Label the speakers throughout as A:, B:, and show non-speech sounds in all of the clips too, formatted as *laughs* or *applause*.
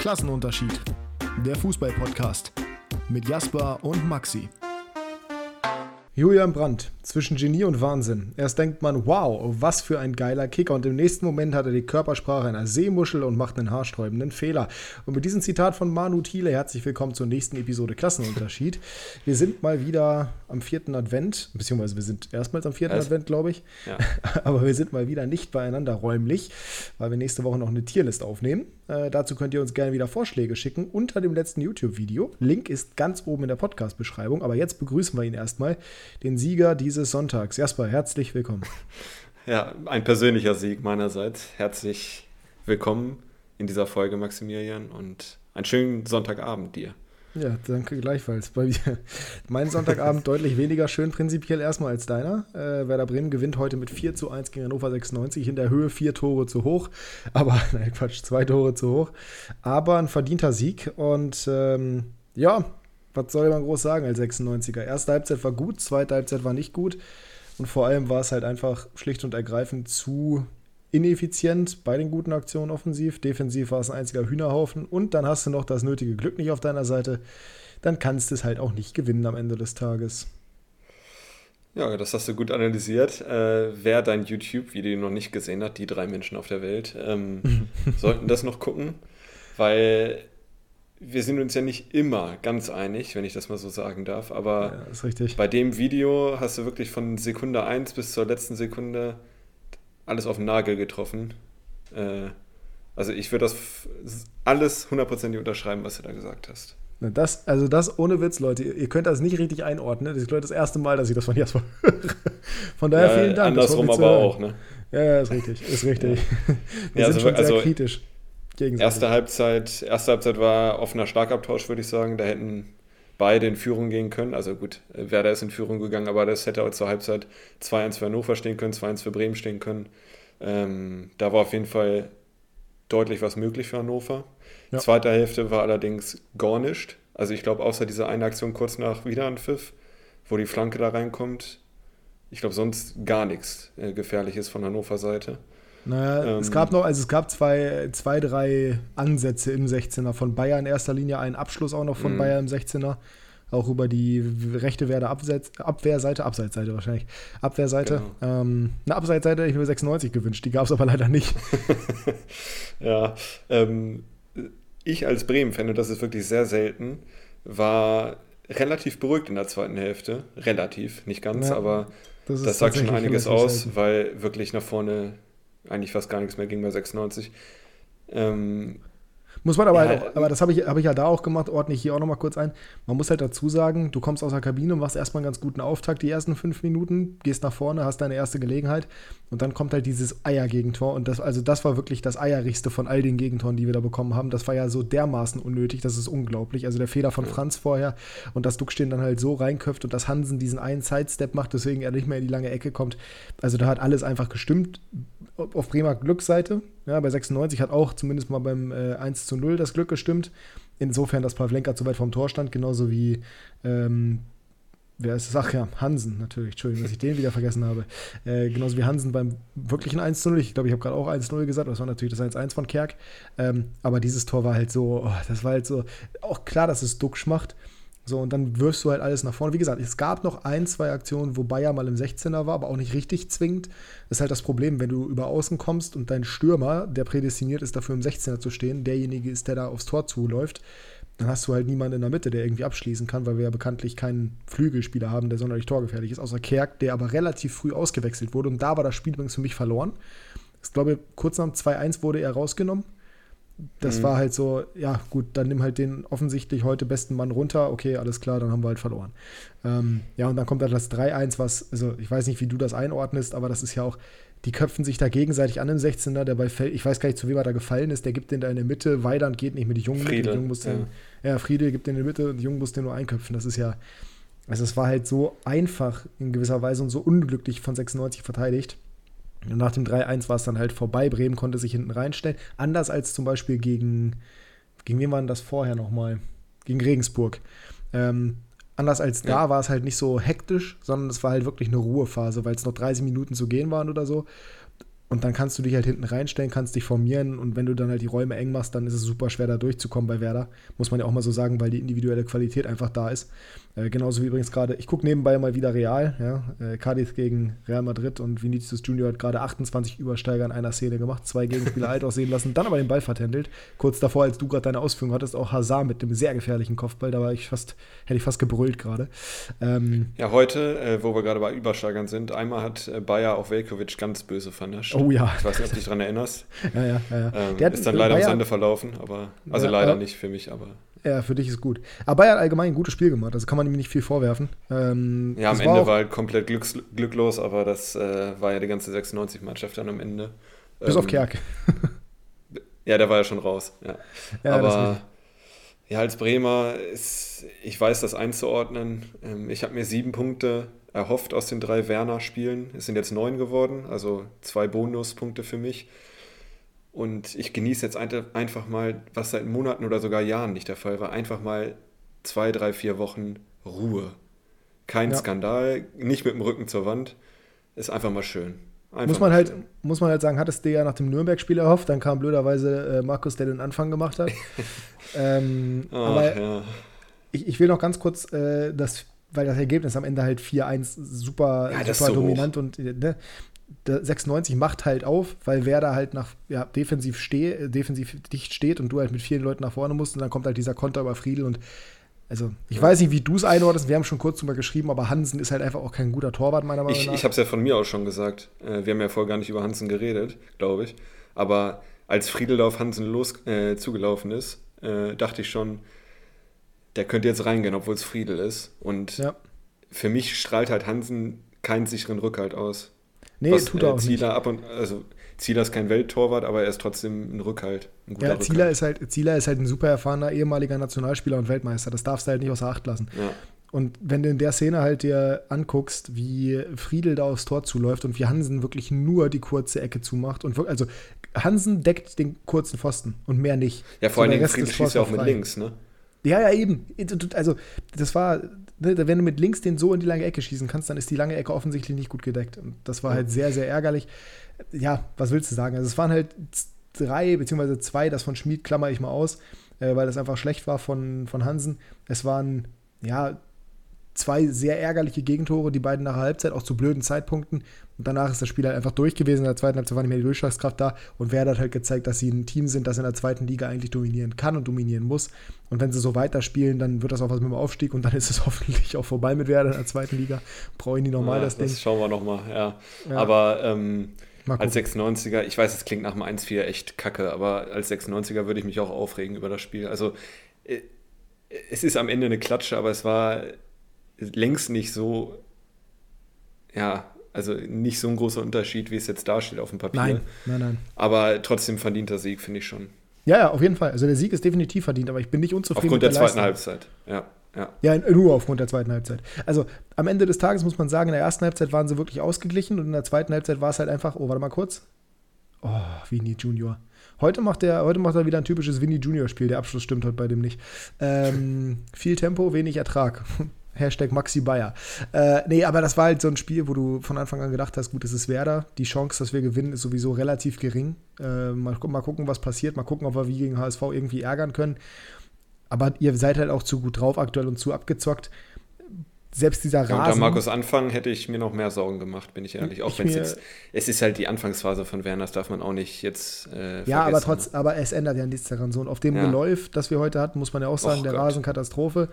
A: Klassenunterschied. Der Fußball-Podcast mit Jasper und Maxi. Julian Brandt, zwischen Genie und Wahnsinn. Erst denkt man, wow, was für ein geiler Kicker. Und im nächsten Moment hat er die Körpersprache einer Seemuschel und macht einen haarsträubenden Fehler. Und mit diesem Zitat von Manu Thiele herzlich willkommen zur nächsten Episode Klassenunterschied. *laughs* Wir sind mal wieder am vierten Advent, beziehungsweise wir sind erstmals am vierten Advent, glaube ich. Ja. *laughs* Aber wir sind mal wieder nicht beieinander räumlich, weil wir nächste Woche noch eine Tierlist aufnehmen. Äh, dazu könnt ihr uns gerne wieder Vorschläge schicken unter dem letzten YouTube-Video. Link ist ganz oben in der Podcast-Beschreibung. Aber jetzt begrüßen wir ihn erstmal, den Sieger dieses Sonntags. Jasper, herzlich willkommen. *laughs*
B: Ja, ein persönlicher Sieg meinerseits. Herzlich willkommen in dieser Folge, Maximilian, und einen schönen Sonntagabend dir.
A: Ja, danke gleichfalls. Bei mir. *laughs* Mein Sonntagabend *laughs* deutlich weniger schön prinzipiell erstmal als deiner. Äh, Werder Bremen gewinnt heute mit 4 zu 1 gegen Hannover 96 in der Höhe vier Tore zu hoch. Aber, nein, Quatsch, zwei Tore zu hoch. Aber ein verdienter Sieg und ähm, ja, was soll man groß sagen als 96er? Erste Halbzeit war gut, zweite Halbzeit war nicht gut. Und vor allem war es halt einfach schlicht und ergreifend zu ineffizient bei den guten Aktionen offensiv. Defensiv war es ein einziger Hühnerhaufen. Und dann hast du noch das nötige Glück nicht auf deiner Seite. Dann kannst du es halt auch nicht gewinnen am Ende des Tages.
B: Ja, das hast du gut analysiert. Äh, wer dein YouTube-Video noch nicht gesehen hat, die drei Menschen auf der Welt, ähm, *laughs* sollten das noch gucken, weil wir sind uns ja nicht immer ganz einig, wenn ich das mal so sagen darf. Aber
A: ja,
B: bei dem Video hast du wirklich von Sekunde 1 bis zur letzten Sekunde alles auf den Nagel getroffen. Äh, also ich würde das alles hundertprozentig unterschreiben, was du da gesagt hast.
A: Das, also das ohne Witz, Leute. Ihr könnt das nicht richtig einordnen. Das ist, glaube ich, das erste Mal, dass ich das von Jasper *laughs* höre. Von daher ja, vielen Dank.
B: Andersrum aber auch, ne?
A: Ja, ja, ist richtig. Ist richtig. Ja. Wir
B: ja,
A: sind also, schon sehr
B: also,
A: kritisch.
B: Erste Halbzeit, erste Halbzeit war offener Schlagabtausch, würde ich sagen. Da hätten beide in Führung gehen können. Also gut, Werder ist in Führung gegangen, aber das hätte auch zur Halbzeit 2-1 für Hannover stehen können, 2-1 für Bremen stehen können. Ähm, da war auf jeden Fall deutlich was möglich für Hannover. Ja. Zweite Hälfte war allerdings gar nicht. Also ich glaube, außer dieser eine Aktion kurz nach Wiederanpfiff, wo die Flanke da reinkommt, ich glaube sonst gar nichts äh, Gefährliches von Hannover Seite.
A: Naja, ähm, es gab noch, also es gab zwei, zwei, drei Ansätze im 16er. Von Bayern in erster Linie einen Abschluss auch noch von mhm. Bayern im 16er. Auch über die rechte Werder Abseits, Abwehrseite, Abseitsseite wahrscheinlich. Abwehrseite. Genau. Ähm, eine Abseitsseite hätte ich mir 96 gewünscht, die gab es aber leider nicht. *laughs*
B: ja, ähm, ich als Bremen-Fan, und das ist wirklich sehr selten, war relativ beruhigt in der zweiten Hälfte. Relativ, nicht ganz, ja, aber das, das sagt schon einiges aus, selten. weil wirklich nach vorne eigentlich fast gar nichts mehr ging bei 96. Ähm,
A: muss man aber, ja, halt, aber das habe ich, hab ich ja da auch gemacht, ordne ich hier auch nochmal kurz ein. Man muss halt dazu sagen, du kommst aus der Kabine und machst erstmal einen ganz guten Auftakt, die ersten fünf Minuten, gehst nach vorne, hast deine erste Gelegenheit und dann kommt halt dieses Eier-Gegentor. Und das, also das war wirklich das Eierigste von all den Gegentoren, die wir da bekommen haben. Das war ja so dermaßen unnötig, das ist unglaublich. Also der Fehler von Franz vorher und dass Duckstehen dann halt so reinköpft und dass Hansen diesen einen Sidestep macht, deswegen er nicht mehr in die lange Ecke kommt. Also da hat alles einfach gestimmt. Auf Bremer Glücksseite, ja, bei 96 hat auch zumindest mal beim äh, 1 zu 0 das Glück gestimmt. Insofern, dass Pavlenka zu weit vom Tor stand, genauso wie ähm, wer ist es? Ach ja, Hansen natürlich. Entschuldigung, dass ich den wieder vergessen habe. Äh, genauso wie Hansen beim wirklichen 1-0. Ich glaube, ich habe gerade auch 1-0 gesagt. Das war natürlich das 1-1 von Kerk. Ähm, aber dieses Tor war halt so, oh, das war halt so, auch klar, dass es Duxch macht. So, und dann wirfst du halt alles nach vorne. Wie gesagt, es gab noch ein, zwei Aktionen, wo Bayer mal im 16er war, aber auch nicht richtig zwingend. Das ist halt das Problem, wenn du über außen kommst und dein Stürmer, der prädestiniert ist, dafür im 16er zu stehen, derjenige ist, der da aufs Tor zuläuft, dann hast du halt niemanden in der Mitte, der irgendwie abschließen kann, weil wir ja bekanntlich keinen Flügelspieler haben, der sonderlich torgefährlich ist, außer Kerk, der aber relativ früh ausgewechselt wurde. Und da war das Spiel übrigens für mich verloren. Ich glaube, kurz nach dem 2-1 wurde er rausgenommen. Das mhm. war halt so, ja, gut, dann nimm halt den offensichtlich heute besten Mann runter. Okay, alles klar, dann haben wir halt verloren. Ähm, ja, und dann kommt halt das 3-1, was, also ich weiß nicht, wie du das einordnest, aber das ist ja auch, die köpfen sich da gegenseitig an im 16er, der bei fällt, ich weiß gar nicht, zu wem er da gefallen ist, der gibt den da in der Mitte, Weidand geht nicht mit die Jungen
B: Friede,
A: mit, Jungen muss den, ja. ja, Friede gibt den in der Mitte und die Jungen muss den nur einköpfen. Das ist ja, also es war halt so einfach in gewisser Weise und so unglücklich von 96 verteidigt. Und nach dem 3-1 war es dann halt vorbei. Bremen konnte sich hinten reinstellen. Anders als zum Beispiel gegen, gegen wen war denn das vorher nochmal? Gegen Regensburg. Ähm, Anders als da ja. war es halt nicht so hektisch, sondern es war halt wirklich eine Ruhephase, weil es noch 30 Minuten zu gehen waren oder so. Und dann kannst du dich halt hinten reinstellen, kannst dich formieren und wenn du dann halt die Räume eng machst, dann ist es super schwer da durchzukommen bei Werder. Muss man ja auch mal so sagen, weil die individuelle Qualität einfach da ist. Äh, genauso wie übrigens gerade, ich gucke nebenbei mal wieder Real, ja. Äh, Cadiz gegen Real Madrid und Vinicius Junior hat gerade 28 Übersteiger in einer Szene gemacht, zwei Gegenspieler *laughs* alt aussehen lassen, dann aber den Ball vertändelt. Kurz davor, als du gerade deine Ausführung hattest, auch Hazard mit dem sehr gefährlichen Kopfball, da war ich fast, hätte ich fast gebrüllt gerade.
B: Ähm, ja, heute, äh, wo wir gerade bei Übersteigern sind, einmal hat äh, Bayer auch Velkovic ganz böse vernascht.
A: Oh ja.
B: Ich weiß nicht, ob du dich daran erinnerst. *laughs*
A: ja, ja, ja. ja.
B: Ähm, Der ist dann leider Bayer, im Sande verlaufen, aber also ja, leider nicht für mich, aber.
A: Ja, für dich ist gut. Aber Bayern hat allgemein ein gutes Spiel gemacht, also kann man ihm nicht viel vorwerfen.
B: Ähm, ja, am Ende war, war halt komplett glücks glücklos, aber das äh, war ja die ganze 96-Mannschaft dann am Ende.
A: Bis ähm, auf Kerk. *laughs*
B: ja, der war ja schon raus. Ja. ja aber ja, als Bremer ist, ich weiß das einzuordnen. Ähm, ich habe mir sieben Punkte erhofft aus den drei Werner-Spielen. Es sind jetzt neun geworden, also zwei Bonuspunkte für mich. Und ich genieße jetzt einfach mal, was seit Monaten oder sogar Jahren nicht der Fall war, einfach mal zwei, drei, vier Wochen Ruhe. Kein ja. Skandal, nicht mit dem Rücken zur Wand. Ist einfach mal schön. Einfach
A: muss, man halt, muss man halt sagen, hattest du ja nach dem Nürnberg-Spiel erhofft, dann kam blöderweise äh, Markus, der den Anfang gemacht hat. *laughs* ähm, Ach, aber ja. ich, ich will noch ganz kurz äh, das weil das Ergebnis am Ende halt 4-1 super, ja, super dominant hoch. und ne, 96 macht halt auf, weil Werder halt nach ja, defensiv, steh, defensiv dicht steht und du halt mit vielen Leuten nach vorne musst und dann kommt halt dieser Konter über Friedel und also ich ja. weiß nicht, wie du es einordnest, wir haben schon kurz drüber geschrieben, aber Hansen ist halt einfach auch kein guter Torwart, meiner Meinung
B: ich,
A: nach.
B: Ich habe es ja von mir auch schon gesagt. Äh, wir haben ja vorher gar nicht über Hansen geredet, glaube ich. Aber als Friedel auf Hansen los äh, zugelaufen ist, äh, dachte ich schon, der könnte jetzt reingehen, obwohl es Friedel ist. Und ja. für mich strahlt halt Hansen keinen sicheren Rückhalt aus.
A: Nee, was, tut er äh, auch
B: Zieler
A: nicht.
B: Ab und, also Zieler ist kein Welttorwart, aber er ist trotzdem ein Rückhalt. Ein
A: ja, Zieler ist, halt, Zieler ist halt ein super erfahrener ehemaliger Nationalspieler und Weltmeister. Das darfst du halt nicht außer Acht lassen. Ja. Und wenn du in der Szene halt dir anguckst, wie Friedel da aufs Tor zuläuft und wie Hansen wirklich nur die kurze Ecke zumacht und also Hansen deckt den kurzen Pfosten und mehr nicht.
B: Ja, vor allem Friedel schießt ja auch mit links, ne?
A: Ja, ja, eben. Also, das war, ne, wenn du mit links den so in die lange Ecke schießen kannst, dann ist die lange Ecke offensichtlich nicht gut gedeckt. Und das war halt sehr, sehr ärgerlich. Ja, was willst du sagen? Also, es waren halt drei, beziehungsweise zwei, das von Schmid klammer ich mal aus, äh, weil das einfach schlecht war von, von Hansen. Es waren, ja, zwei sehr ärgerliche Gegentore, die beiden nach der Halbzeit, auch zu blöden Zeitpunkten. Und danach ist das Spiel halt einfach durch gewesen. In der zweiten Halbzeit war nicht mehr die Durchschlagskraft da. Und Werder hat halt gezeigt, dass sie ein Team sind, das in der zweiten Liga eigentlich dominieren kann und dominieren muss. Und wenn sie so weiterspielen, dann wird das auch was mit dem Aufstieg und dann ist es *laughs* hoffentlich auch vorbei mit Werder in der zweiten Liga. Brauchen die normal ja, das, das Ding.
B: Schauen wir nochmal, ja. ja. Aber ähm, als 96er, ich weiß, es klingt nach dem 1-4 echt kacke, aber als 96er würde ich mich auch aufregen über das Spiel. Also äh, es ist am Ende eine Klatsche, aber es war längst nicht so, ja, also nicht so ein großer Unterschied, wie es jetzt da steht auf dem Papier.
A: Nein, nein, nein.
B: Aber trotzdem verdienter Sieg, finde ich schon.
A: Ja, ja, auf jeden Fall. Also der Sieg ist definitiv verdient, aber ich bin nicht unzufrieden.
B: Aufgrund der, der, zweiten Leistung. Halbzeit, ja. Ja.
A: ja, nur aufgrund der zweiten Halbzeit. Also am Ende des Tages muss man sagen, in der ersten Halbzeit waren sie wirklich ausgeglichen und in der zweiten Halbzeit war es halt einfach, oh, warte mal kurz. Oh, Vinny Junior. Heute macht er, heute macht er wieder ein typisches Vinny Junior Spiel. Der Abschluss stimmt heute bei dem nicht. Ähm, viel Tempo, wenig Ertrag. Hashtag Maxi Bayer. Äh, nee, aber das war halt so ein Spiel, wo du von Anfang an gedacht hast, gut, es ist Werder. Die Chance, dass wir gewinnen, ist sowieso relativ gering. Äh, mal, mal gucken, was passiert. Mal gucken, ob wir wie gegen HSV irgendwie ärgern können. Aber ihr seid halt auch zu gut drauf aktuell und zu abgezockt. Selbst dieser Rasen. Ja,
B: unter Markus Anfang hätte ich mir noch mehr Sorgen gemacht, bin ich ehrlich. Auch wenn es jetzt, es ist halt die Anfangsphase von Werner, das darf man auch nicht jetzt äh,
A: Ja, aber trotz, ne? aber es ändert ja nichts daran. So, und auf dem ja. Geläuf, das wir heute hatten, muss man ja auch sagen, Och, der Gott. Rasenkatastrophe.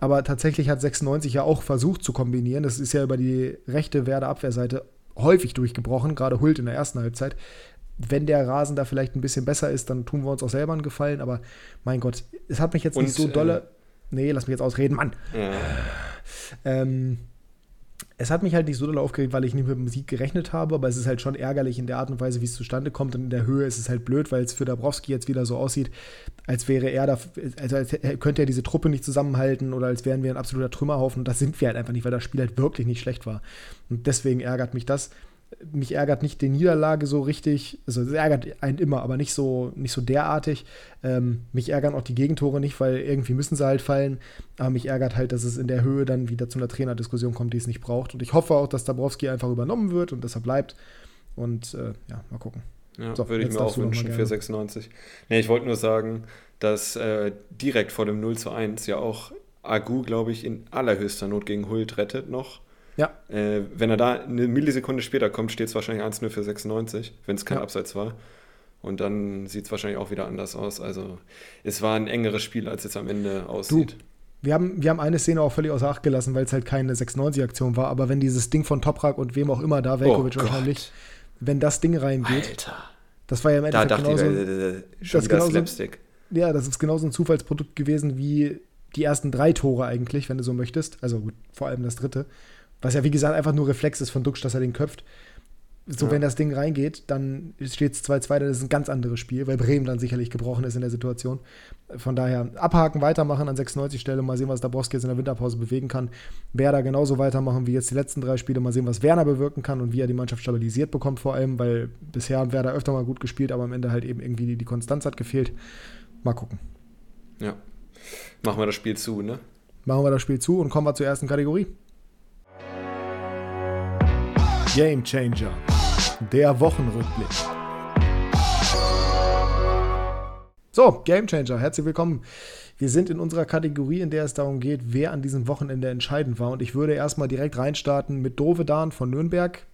A: Aber tatsächlich hat 96 ja auch versucht zu kombinieren. Das ist ja über die rechte Werder-Abwehrseite häufig durchgebrochen, gerade Hult in der ersten Halbzeit. Wenn der Rasen da vielleicht ein bisschen besser ist, dann tun wir uns auch selber einen Gefallen. Aber mein Gott, es hat mich jetzt Und, nicht so dolle. Äh, nee, lass mich jetzt ausreden, Mann. Ja. Ähm, es hat mich halt nicht so doll aufgeregt, weil ich nicht mit dem Sieg gerechnet habe, aber es ist halt schon ärgerlich in der Art und Weise, wie es zustande kommt. Und in der Höhe ist es halt blöd, weil es für Dabrowski jetzt wieder so aussieht, als wäre er da, also als könnte er diese Truppe nicht zusammenhalten oder als wären wir ein absoluter Trümmerhaufen. Und das sind wir halt einfach nicht, weil das Spiel halt wirklich nicht schlecht war. Und deswegen ärgert mich das mich ärgert nicht die Niederlage so richtig, also es ärgert einen immer, aber nicht so, nicht so derartig. Ähm, mich ärgern auch die Gegentore nicht, weil irgendwie müssen sie halt fallen. Aber mich ärgert halt, dass es in der Höhe dann wieder zu einer Trainerdiskussion kommt, die es nicht braucht. Und ich hoffe auch, dass Dabrowski einfach übernommen wird und deshalb bleibt. Und äh, ja, mal gucken.
B: Ja, so, würde ich mir auch wünschen für 96. Nee, ich wollte nur sagen, dass äh, direkt vor dem 0 zu 1 ja auch Agu, glaube ich, in allerhöchster Not gegen Hult rettet noch. Ja. Äh, wenn er da eine Millisekunde später kommt, steht es wahrscheinlich 1-0 für 96, wenn es kein ja. Abseits war. Und dann sieht es wahrscheinlich auch wieder anders aus. Also es war ein engeres Spiel, als es am Ende aussieht. Du,
A: wir haben, wir haben eine Szene auch völlig außer Acht gelassen, weil es halt keine 96-Aktion war. Aber wenn dieses Ding von Toprak und wem auch immer da, Velkovic oh wahrscheinlich, wenn das Ding reingeht, Alter. das war ja im Endeffekt da genauso, ich, äh, äh, das genauso, Slapstick. Ja, das ist genauso ein Zufallsprodukt gewesen wie die ersten drei Tore eigentlich, wenn du so möchtest. Also gut, vor allem das dritte. Was ja, wie gesagt, einfach nur Reflex ist von Duxch, dass er den köpft. So, ja. wenn das Ding reingeht, dann steht es 2-2, das ist ein ganz anderes Spiel, weil Bremen dann sicherlich gebrochen ist in der Situation. Von daher abhaken, weitermachen an 96 Stelle, mal sehen, was Dabrowski jetzt in der Winterpause bewegen kann. Werder genauso weitermachen wie jetzt die letzten drei Spiele, mal sehen, was Werner bewirken kann und wie er die Mannschaft stabilisiert bekommt, vor allem, weil bisher haben Werder öfter mal gut gespielt, aber am Ende halt eben irgendwie die, die Konstanz hat gefehlt. Mal gucken.
B: Ja. Machen wir das Spiel zu, ne?
A: Machen wir das Spiel zu und kommen wir zur ersten Kategorie. Game Changer. Der Wochenrückblick. So, Game Changer, herzlich willkommen. Wir sind in unserer Kategorie, in der es darum geht, wer an diesem Wochenende entscheidend war. Und ich würde erstmal direkt reinstarten mit Dovedan von Nürnberg.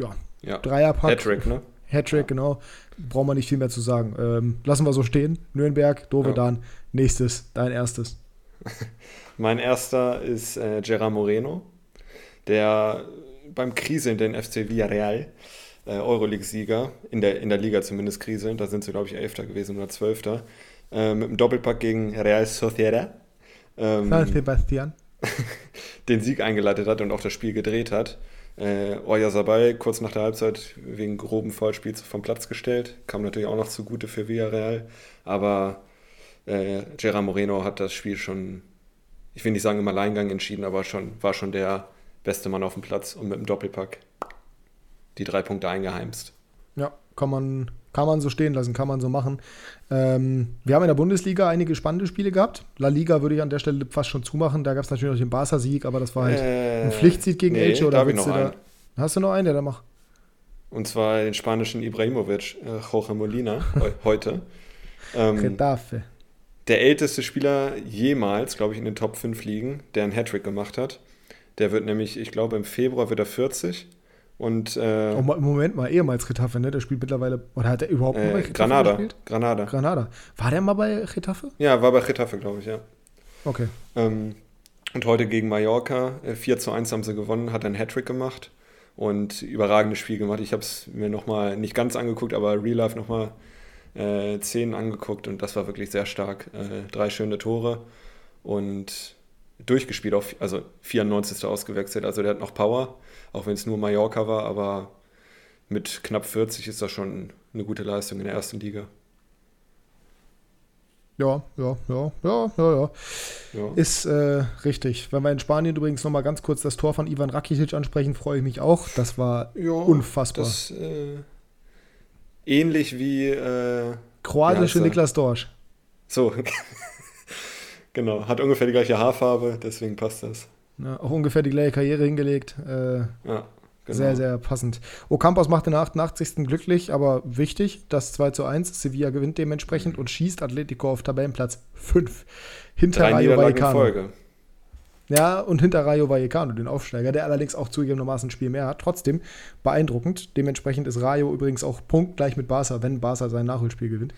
A: Ja, ja. Dreierpack. Hattrick, ne? Hattrick, ja. genau. Brauchen wir nicht viel mehr zu sagen. Ähm, lassen wir so stehen. Nürnberg, Dovedan. Ja. Nächstes, dein erstes. *laughs*
B: mein erster ist äh, Gerard Moreno, der beim Kriseln den FC Villarreal, äh, Euroleague-Sieger, in der, in der Liga zumindest kriseln, da sind sie, glaube ich, Elfter gewesen oder Zwölfter, äh, mit einem Doppelpack gegen Real Sociedad. Ähm, San Sebastian. *laughs* den Sieg eingeleitet hat und auch das Spiel gedreht hat. Äh, Oya Sabay kurz nach der Halbzeit wegen groben Vollspiels vom Platz gestellt. Kam natürlich auch noch zugute für Villarreal. Aber äh, Gerard Moreno hat das Spiel schon, ich will nicht sagen im Alleingang entschieden, aber schon, war schon der beste Mann auf dem Platz und mit dem Doppelpack die drei Punkte eingeheimst.
A: Ja, kann man, kann man so stehen lassen, kann man so machen. Ähm, wir haben in der Bundesliga einige spannende Spiele gehabt. La Liga würde ich an der Stelle fast schon zumachen. Da gab es natürlich noch den Barca-Sieg, aber das war halt äh, ein Pflichtsieg gegen nee, Elche. Oder da willst du da, hast du noch einen, der da macht?
B: Und zwar den spanischen Ibrahimovic, äh, Jorge Molina, *laughs* heute. Ähm. Der älteste Spieler jemals, glaube ich, in den Top 5 Ligen, der einen Hattrick gemacht hat. Der wird nämlich, ich glaube, im Februar wird er 40. Und, äh,
A: oh, Moment mal, ehemals Retafe, ne? Der spielt mittlerweile, oder hat er überhaupt
B: äh, bei Retafe Granada, gespielt?
A: Granada. Granada. War der mal bei Retafe?
B: Ja, war bei Retafe, glaube ich, ja.
A: Okay.
B: Ähm, und heute gegen Mallorca, 4 äh, zu 1 haben sie gewonnen, hat einen Hattrick gemacht und überragendes Spiel gemacht. Ich habe es mir nochmal nicht ganz angeguckt, aber Real Life nochmal äh, 10 angeguckt und das war wirklich sehr stark. Äh, drei schöne Tore und durchgespielt, auf, also 94. ausgewechselt. Also der hat noch Power, auch wenn es nur Mallorca war, aber mit knapp 40 ist das schon eine gute Leistung in der ersten Liga.
A: Ja, ja, ja, ja, ja, ja. Ist äh, richtig. Wenn wir in Spanien übrigens nochmal ganz kurz das Tor von Ivan Rakitic ansprechen, freue ich mich auch. Das war ja, unfassbar. Das,
B: äh, ähnlich wie
A: äh, kroatische Niklas Dorsch.
B: So, *laughs* Genau, hat ungefähr die gleiche Haarfarbe, deswegen passt das.
A: Ja, auch ungefähr die gleiche Karriere hingelegt. Äh, ja, genau. Sehr, sehr passend. Ocampos macht der 88. glücklich, aber wichtig, das 2 zu 1. Sevilla gewinnt dementsprechend mhm. und schießt Atletico auf Tabellenplatz 5. Hinter Drei Rayo Vallecano. Folge. Ja, und hinter Rayo Vallecano, den Aufsteiger, der allerdings auch zugegebenermaßen ein Spiel mehr hat. Trotzdem beeindruckend. Dementsprechend ist Rayo übrigens auch punktgleich mit Barca, wenn Barca sein Nachholspiel gewinnt.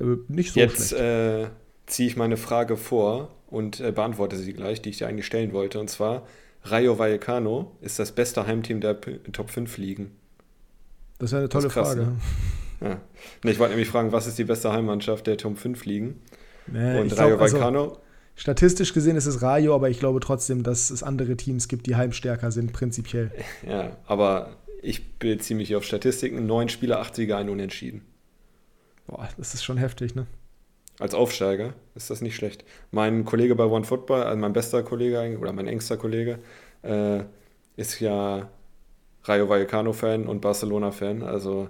A: Äh, nicht so
B: Jetzt, schlecht. Äh ziehe ich meine Frage vor und äh, beantworte sie gleich, die ich dir eigentlich stellen wollte. Und zwar, Rayo Vallecano ist das beste Heimteam der P Top 5 Ligen.
A: Das ist eine tolle krass, Frage. Ne?
B: Ja. Ich wollte nämlich fragen, was ist die beste Heimmannschaft der Top 5 Ligen? Nee, und Rayo glaub, also Vallecano. Also,
A: statistisch gesehen ist es Rayo, aber ich glaube trotzdem, dass es andere Teams gibt, die heimstärker sind, prinzipiell.
B: Ja, aber ich beziehe mich auf Statistiken. Neun Spieler, acht Sieger, ein Unentschieden.
A: Boah, das ist schon heftig, ne?
B: Als Aufsteiger ist das nicht schlecht. Mein Kollege bei One Football, also mein bester Kollege oder mein engster Kollege, äh, ist ja Rayo Vallecano-Fan und Barcelona-Fan. Also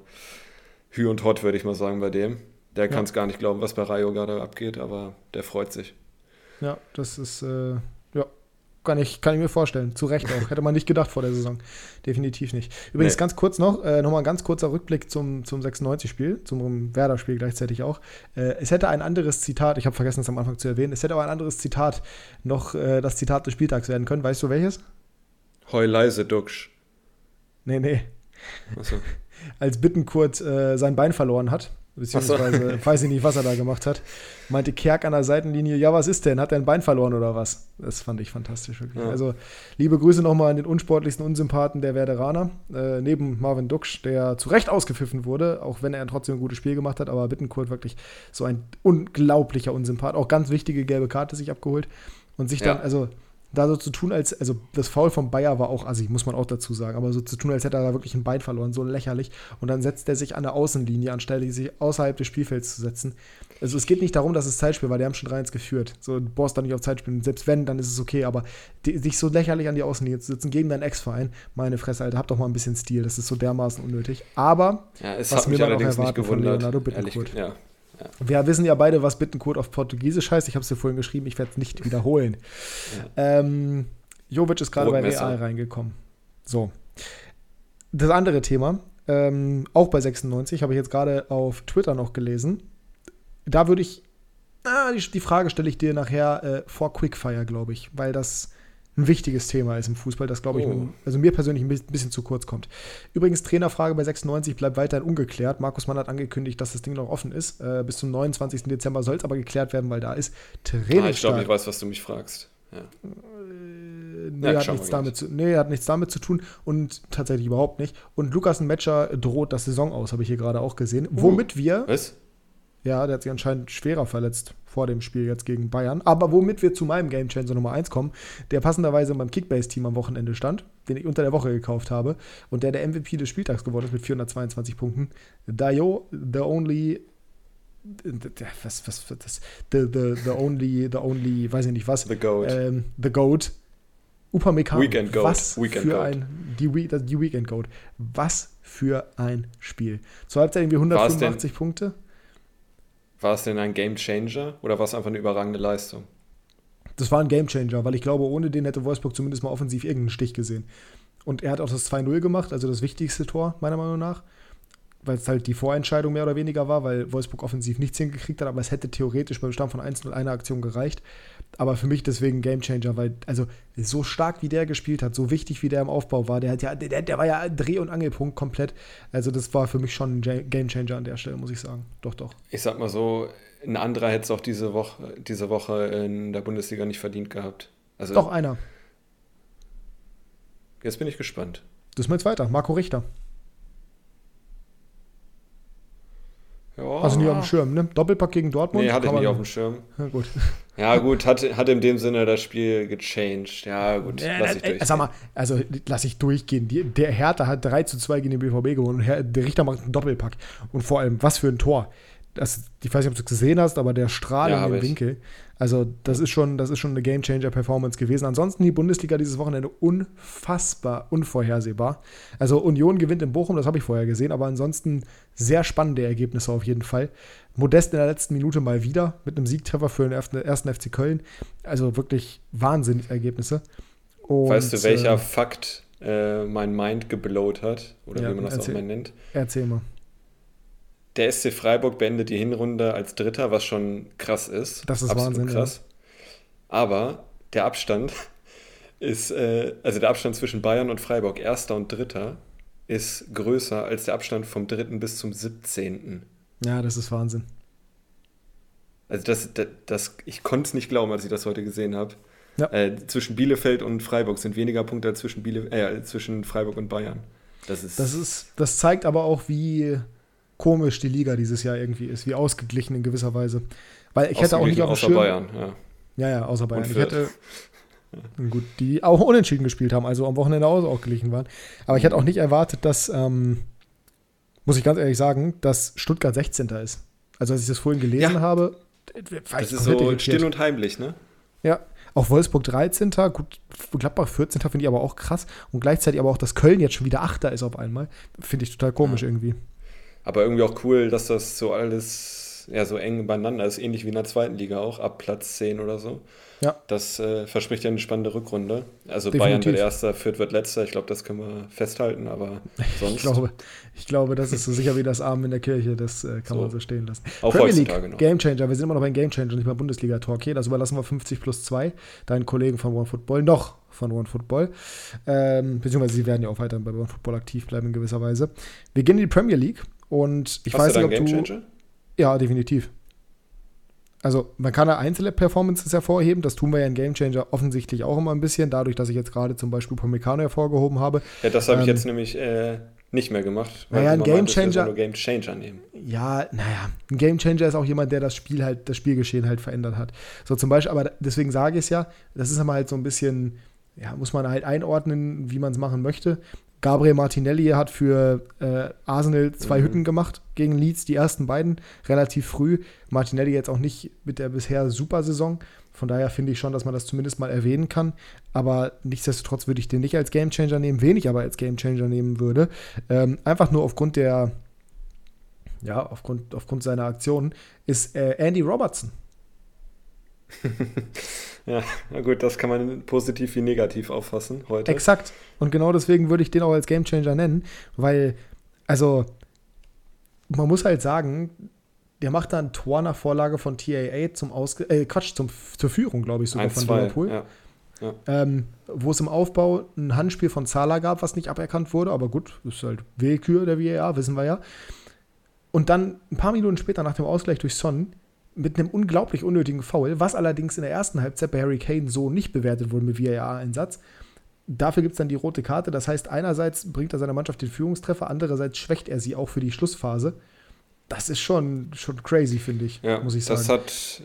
B: Hü und Hot, würde ich mal sagen, bei dem. Der ja. kann es gar nicht glauben, was bei Rayo gerade abgeht, aber der freut sich.
A: Ja, das ist, äh, Kann ich, kann ich mir vorstellen. Zu Recht auch. Hätte man nicht gedacht vor der Saison. Definitiv nicht. Übrigens nee. ganz kurz noch, äh, nochmal ein ganz kurzer Rückblick zum, zum 96-Spiel, zum Werder-Spiel gleichzeitig auch. Äh, es hätte ein anderes Zitat, ich habe vergessen es am Anfang zu erwähnen, es hätte aber ein anderes Zitat noch äh, das Zitat des Spieltags werden können. Weißt du welches?
B: Heu leise, Duxch.
A: Nee, nee. So. *laughs* Als Bittenkurt äh, sein Bein verloren hat, beziehungsweise so. *laughs* weiß ich nicht, was er da gemacht hat, meinte Kerk an der Seitenlinie, ja, was ist denn? Hat er ein Bein verloren oder was? Das fand ich fantastisch, wirklich. Ja. Also, liebe Grüße nochmal an den unsportlichsten Unsympathen der Werderaner, äh, neben Marvin Duksch, der zu Recht ausgepfiffen wurde, auch wenn er trotzdem ein gutes Spiel gemacht hat, aber Bittenkurt wirklich so ein unglaublicher Unsympath, auch ganz wichtige gelbe Karte sich abgeholt und sich dann, ja. also da so zu tun, als, also das Foul von Bayer war auch assi, muss man auch dazu sagen, aber so zu tun, als hätte er da wirklich ein Bein verloren, so lächerlich. Und dann setzt er sich an der Außenlinie, anstelle sich außerhalb des Spielfelds zu setzen. Also es geht nicht darum, dass es Zeitspiel war, die haben schon 3-1 geführt. So, du brauchst da nicht auf Zeitspiel. Selbst wenn, dann ist es okay, aber sich so lächerlich an die Außenlinie zu setzen gegen deinen Ex-Verein, meine Fresse, Alter, hab doch mal ein bisschen Stil, das ist so dermaßen unnötig. Aber,
B: ja, was mir allerdings nicht gewundert,
A: Leonardo Bittencourt. Ja. Ja. Wir wissen ja beide, was Bittenkurt auf Portugiesisch heißt. Ich habe es dir vorhin geschrieben, ich werde es nicht wiederholen. Ja. Ähm, Jovic ist gerade bei Real reingekommen. So. Das andere Thema, ähm, auch bei 96, habe ich jetzt gerade auf Twitter noch gelesen. Da würde ich, ah, die, die, Frage stelle ich dir nachher äh, vor Quickfire, glaube ich, weil das ein wichtiges Thema ist im Fußball, das glaube ich, oh. also mir persönlich ein bisschen zu kurz kommt. Übrigens, Trainerfrage bei 96 bleibt weiterhin ungeklärt. Markus Mann hat angekündigt, dass das Ding noch offen ist. Äh, bis zum 29. Dezember soll es aber geklärt werden, weil da ist
B: Trainingsstart. Ah, ich glaube, ich weiß, was du mich fragst. Ja.
A: Äh, nee, ja, hat nichts damit zu, nee, hat nichts damit zu tun und tatsächlich überhaupt nicht. Und Lukas Metscher droht das Saison aus, habe ich hier gerade auch gesehen. Uh, womit wir.
B: Was?
A: Ja, der hat sich anscheinend schwerer verletzt vor dem Spiel jetzt gegen Bayern. Aber womit wir zu meinem Game Changer Nummer 1 kommen, der passenderweise beim Kickbase-Team am Wochenende stand, den ich unter der Woche gekauft habe und der der MVP des Spieltags geworden ist mit 422 Punkten. Dayo, the only was, was, das, the, the, the only, the only, weiß ich nicht was.
B: The Goat.
A: Ähm, the Goat. Upamecano.
B: Weekend Goat.
A: Was
B: Weekend
A: für Goat. ein, die, die Weekend Goat. Was für ein Spiel. Zur Halbzeit irgendwie 185 Punkte.
B: War es denn ein Game Changer oder war es einfach eine überragende Leistung?
A: Das war ein Game Changer, weil ich glaube, ohne den hätte Wolfsburg zumindest mal offensiv irgendeinen Stich gesehen. Und er hat auch das 2-0 gemacht, also das wichtigste Tor, meiner Meinung nach weil es halt die Vorentscheidung mehr oder weniger war, weil Wolfsburg offensiv nichts hingekriegt hat, aber es hätte theoretisch beim Stand von 1-0 einer Aktion gereicht. Aber für mich deswegen Gamechanger, weil, also so stark wie der gespielt hat, so wichtig wie der im Aufbau war, der, hat ja, der, der war ja Dreh- und Angelpunkt komplett. Also das war für mich schon ein Gamechanger an der Stelle, muss ich sagen. Doch, doch.
B: Ich sag mal so, ein anderer hätte es auch diese Woche, diese Woche in der Bundesliga nicht verdient gehabt.
A: Also, doch, einer.
B: Jetzt bin ich gespannt.
A: Das ist mal jetzt weiter. Marco Richter. Ja. Also nie auf dem Schirm, ne? Doppelpack gegen Dortmund?
B: Nee, hatte ich nicht auf dem Schirm. Ja, gut. Ja, gut, hat, hat in dem Sinne das Spiel gechanged. Ja, gut,
A: ja, lass ich durchgehen. Sag mal, also lass ich durchgehen. Die, der Hertha hat 3 zu 2 gegen den BVB gewonnen und der Richter macht einen Doppelpack. Und vor allem, was für ein Tor das, ich weiß nicht, ob du es gesehen hast, aber der Strahl ja, in dem Winkel. Also, das ist schon, das ist schon eine Gamechanger-Performance gewesen. Ansonsten die Bundesliga dieses Wochenende unfassbar unvorhersehbar. Also, Union gewinnt in Bochum, das habe ich vorher gesehen, aber ansonsten sehr spannende Ergebnisse auf jeden Fall. Modest in der letzten Minute mal wieder mit einem Siegtreffer für den ersten FC Köln. Also wirklich Wahnsinn-Ergebnisse.
B: weißt du, welcher äh, Fakt äh, mein Mind geblowt hat? Oder ja, wie man das
A: erzähl,
B: auch mal nennt?
A: Erzähl mal.
B: Der SC Freiburg beendet die Hinrunde als Dritter, was schon krass ist.
A: Das ist Absolut Wahnsinn. Krass. Ja.
B: Aber der Abstand *laughs* ist, äh, also der Abstand zwischen Bayern und Freiburg, Erster und Dritter, ist größer als der Abstand vom Dritten bis zum 17.
A: Ja, das ist Wahnsinn.
B: Also das, das, das ich konnte es nicht glauben, als ich das heute gesehen habe. Ja. Äh, zwischen Bielefeld und Freiburg sind weniger Punkte als zwischen, Biele äh, zwischen Freiburg und Bayern.
A: Das, ist das, ist, das zeigt aber auch, wie komisch die Liga dieses Jahr irgendwie ist, wie ausgeglichen in gewisser Weise. Weil ich hätte auch nicht auf dem
B: Schirm. Bayern, ja.
A: Ja, ja, außer Bayern. Ich hätte. Gut, die auch unentschieden gespielt haben, also am Wochenende auch ausgeglichen waren. Aber ich hätte auch nicht erwartet, dass, ähm, muss ich ganz ehrlich sagen, dass Stuttgart 16. ist. Also als ich das vorhin gelesen ja. habe,
B: das ist so irritiert. still und heimlich, ne?
A: Ja, auch Wolfsburg 13. Gut, Gladbach 14. finde ich aber auch krass. Und gleichzeitig aber auch, dass Köln jetzt schon wieder 8. ist auf einmal. Finde ich total komisch ja. irgendwie.
B: Aber irgendwie auch cool, dass das so alles ja, so eng beieinander ist, ähnlich wie in der zweiten Liga auch, ab Platz 10 oder so.
A: Ja.
B: Das äh, verspricht ja eine spannende Rückrunde. Also
A: Definitiv.
B: Bayern wird Erster, Fürth wird Letzter. Ich glaube, das können wir festhalten, aber *laughs* sonst.
A: Ich glaube, ich glaube, das ist so sicher wie das Arm in der Kirche. Das äh, kann
B: So.
A: man so stehen lassen.
B: Auch
A: Premier League,
B: noch.
A: Game Changer. Wir sind immer noch beim Game Changer, nicht mal Bundesliga-Talk. Okay, das überlassen wir 50 plus 2 deinen Kollegen von One Football, noch von One Football. Ähm, beziehungsweise sie werden ja auch weiterhin bei One Football aktiv bleiben in gewisser Weise. Wir gehen in die Premier League und ich
B: Hast
A: weiß
B: du
A: nicht, ob du.
B: Gamechanger?
A: Ja, definitiv. Also, man kann da einzelne Performances hervorheben. Das tun wir ja in Game Changer offensichtlich auch immer ein bisschen, dadurch, dass ich jetzt gerade zum Beispiel Pomecano hervorgehoben habe.
B: Ja, das habe ich
A: Ähm,
B: jetzt nämlich äh, nicht mehr gemacht.
A: Naja,
B: du
A: ein Gamechanger-
B: nur Game Changer nehmen.
A: Ja, naja, ein Game Changer ist auch jemand, der das Spiel halt, das Spielgeschehen halt verändert hat. So zum Beispiel, aber deswegen sage ich es ja, das ist immer halt so ein bisschen, ja, muss man halt einordnen, wie man es machen möchte. Gabriel Martinelli hat für äh, Arsenal zwei
B: Mhm.
A: Hütten gemacht gegen Leeds, die ersten beiden relativ früh. Martinelli jetzt auch nicht mit der bisher super Saison. Von daher finde ich schon, dass man das zumindest mal erwähnen kann. Aber nichtsdestotrotz würde ich den nicht als Gamechanger nehmen. Wen ich aber als Gamechanger nehmen würde, ähm, einfach nur aufgrund der, ja, aufgrund, aufgrund seiner Aktionen, ist äh, Andy Robertson. *laughs*
B: Ja, na gut, das kann man positiv wie negativ auffassen heute.
A: Exakt. Und genau deswegen würde ich den auch als Gamechanger nennen, weil, also, man muss halt sagen, der macht da ein Tor nach Vorlage von TAA zum Ausge äh, Quatsch, zum, zur Führung, glaube ich, sogar
B: 1,
A: von
B: 2,
A: Liverpool.
B: ja.
A: Ähm, wo es im Aufbau ein Handspiel von Salah gab, was nicht aberkannt wurde, aber gut, das ist halt Willkür der VAR, wissen wir ja. Und dann ein paar Minuten später nach dem Ausgleich durch Son mit einem unglaublich unnötigen Foul, was allerdings in der ersten Halbzeit bei Harry Kane so nicht bewertet wurde mit VAR-Einsatz. Dafür gibt es dann die rote Karte. Das heißt, einerseits bringt er seiner Mannschaft den Führungstreffer, andererseits schwächt er sie auch für die Schlussphase. Das ist schon, schon crazy, finde ich,
B: Ja,
A: muss ich sagen.
B: das hat,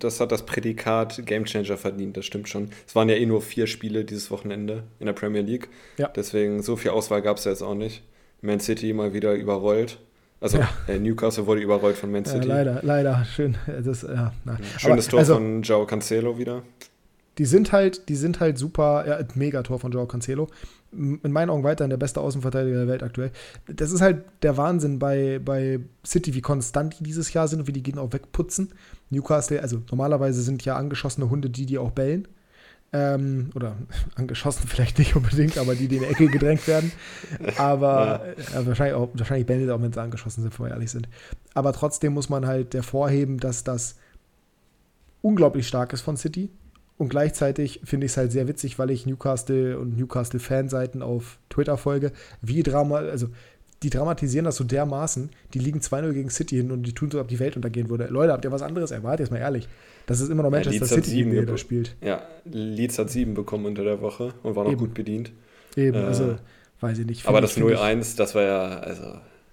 B: das hat das Prädikat Gamechanger verdient, das stimmt schon. Es waren ja eh nur vier Spiele dieses Wochenende in der Premier League.
A: Ja.
B: Deswegen so viel Auswahl gab es ja jetzt auch nicht. Man City mal wieder überrollt. Also
A: Ja.
B: äh, Newcastle wurde überrollt von Man
A: ja,
B: City.
A: leider, leider, schön. Das, ja.
B: Schönes
A: Aber,
B: Tor
A: also,
B: von Joao Cancelo wieder.
A: Die sind halt, die sind halt super, ja, Megator von Joao Cancelo. In meinen Augen weiterhin der beste Außenverteidiger der Welt aktuell. Das ist halt der Wahnsinn bei, bei City, wie konstant die dieses Jahr sind und wie die gehen auch wegputzen. Newcastle, also normalerweise sind ja angeschossene Hunde die, die auch bellen. Ähm, oder *laughs* angeschossen vielleicht nicht unbedingt, aber die, die in die Ecke gedrängt werden. Aber äh, wahrscheinlich, auch, wahrscheinlich sie auch, wenn sie angeschossen sind, wenn wir ehrlich sind. Aber trotzdem muss man halt hervorheben, dass das unglaublich stark ist von City. Und gleichzeitig finde ich es halt sehr witzig, weil ich Newcastle und Newcastle-Fanseiten auf Twitter folge, wie Drama, also die dramatisieren das so dermaßen, die liegen 2-0 gegen City hin und die tun so, ob die Welt untergehen würde. Leute, habt ihr was anderes erwartet? Jetzt mal ehrlich. Das ist immer noch Manchester
B: hat
A: City, die da spielt.
B: Ja, Leeds hat sieben bekommen unter der Woche und war noch
A: Eben.
B: gut bedient.
A: Eben,
B: Äh,
A: also, weiß ich nicht.
B: Aber das
A: ich- finde ich-
B: 0-1, das war ja, also,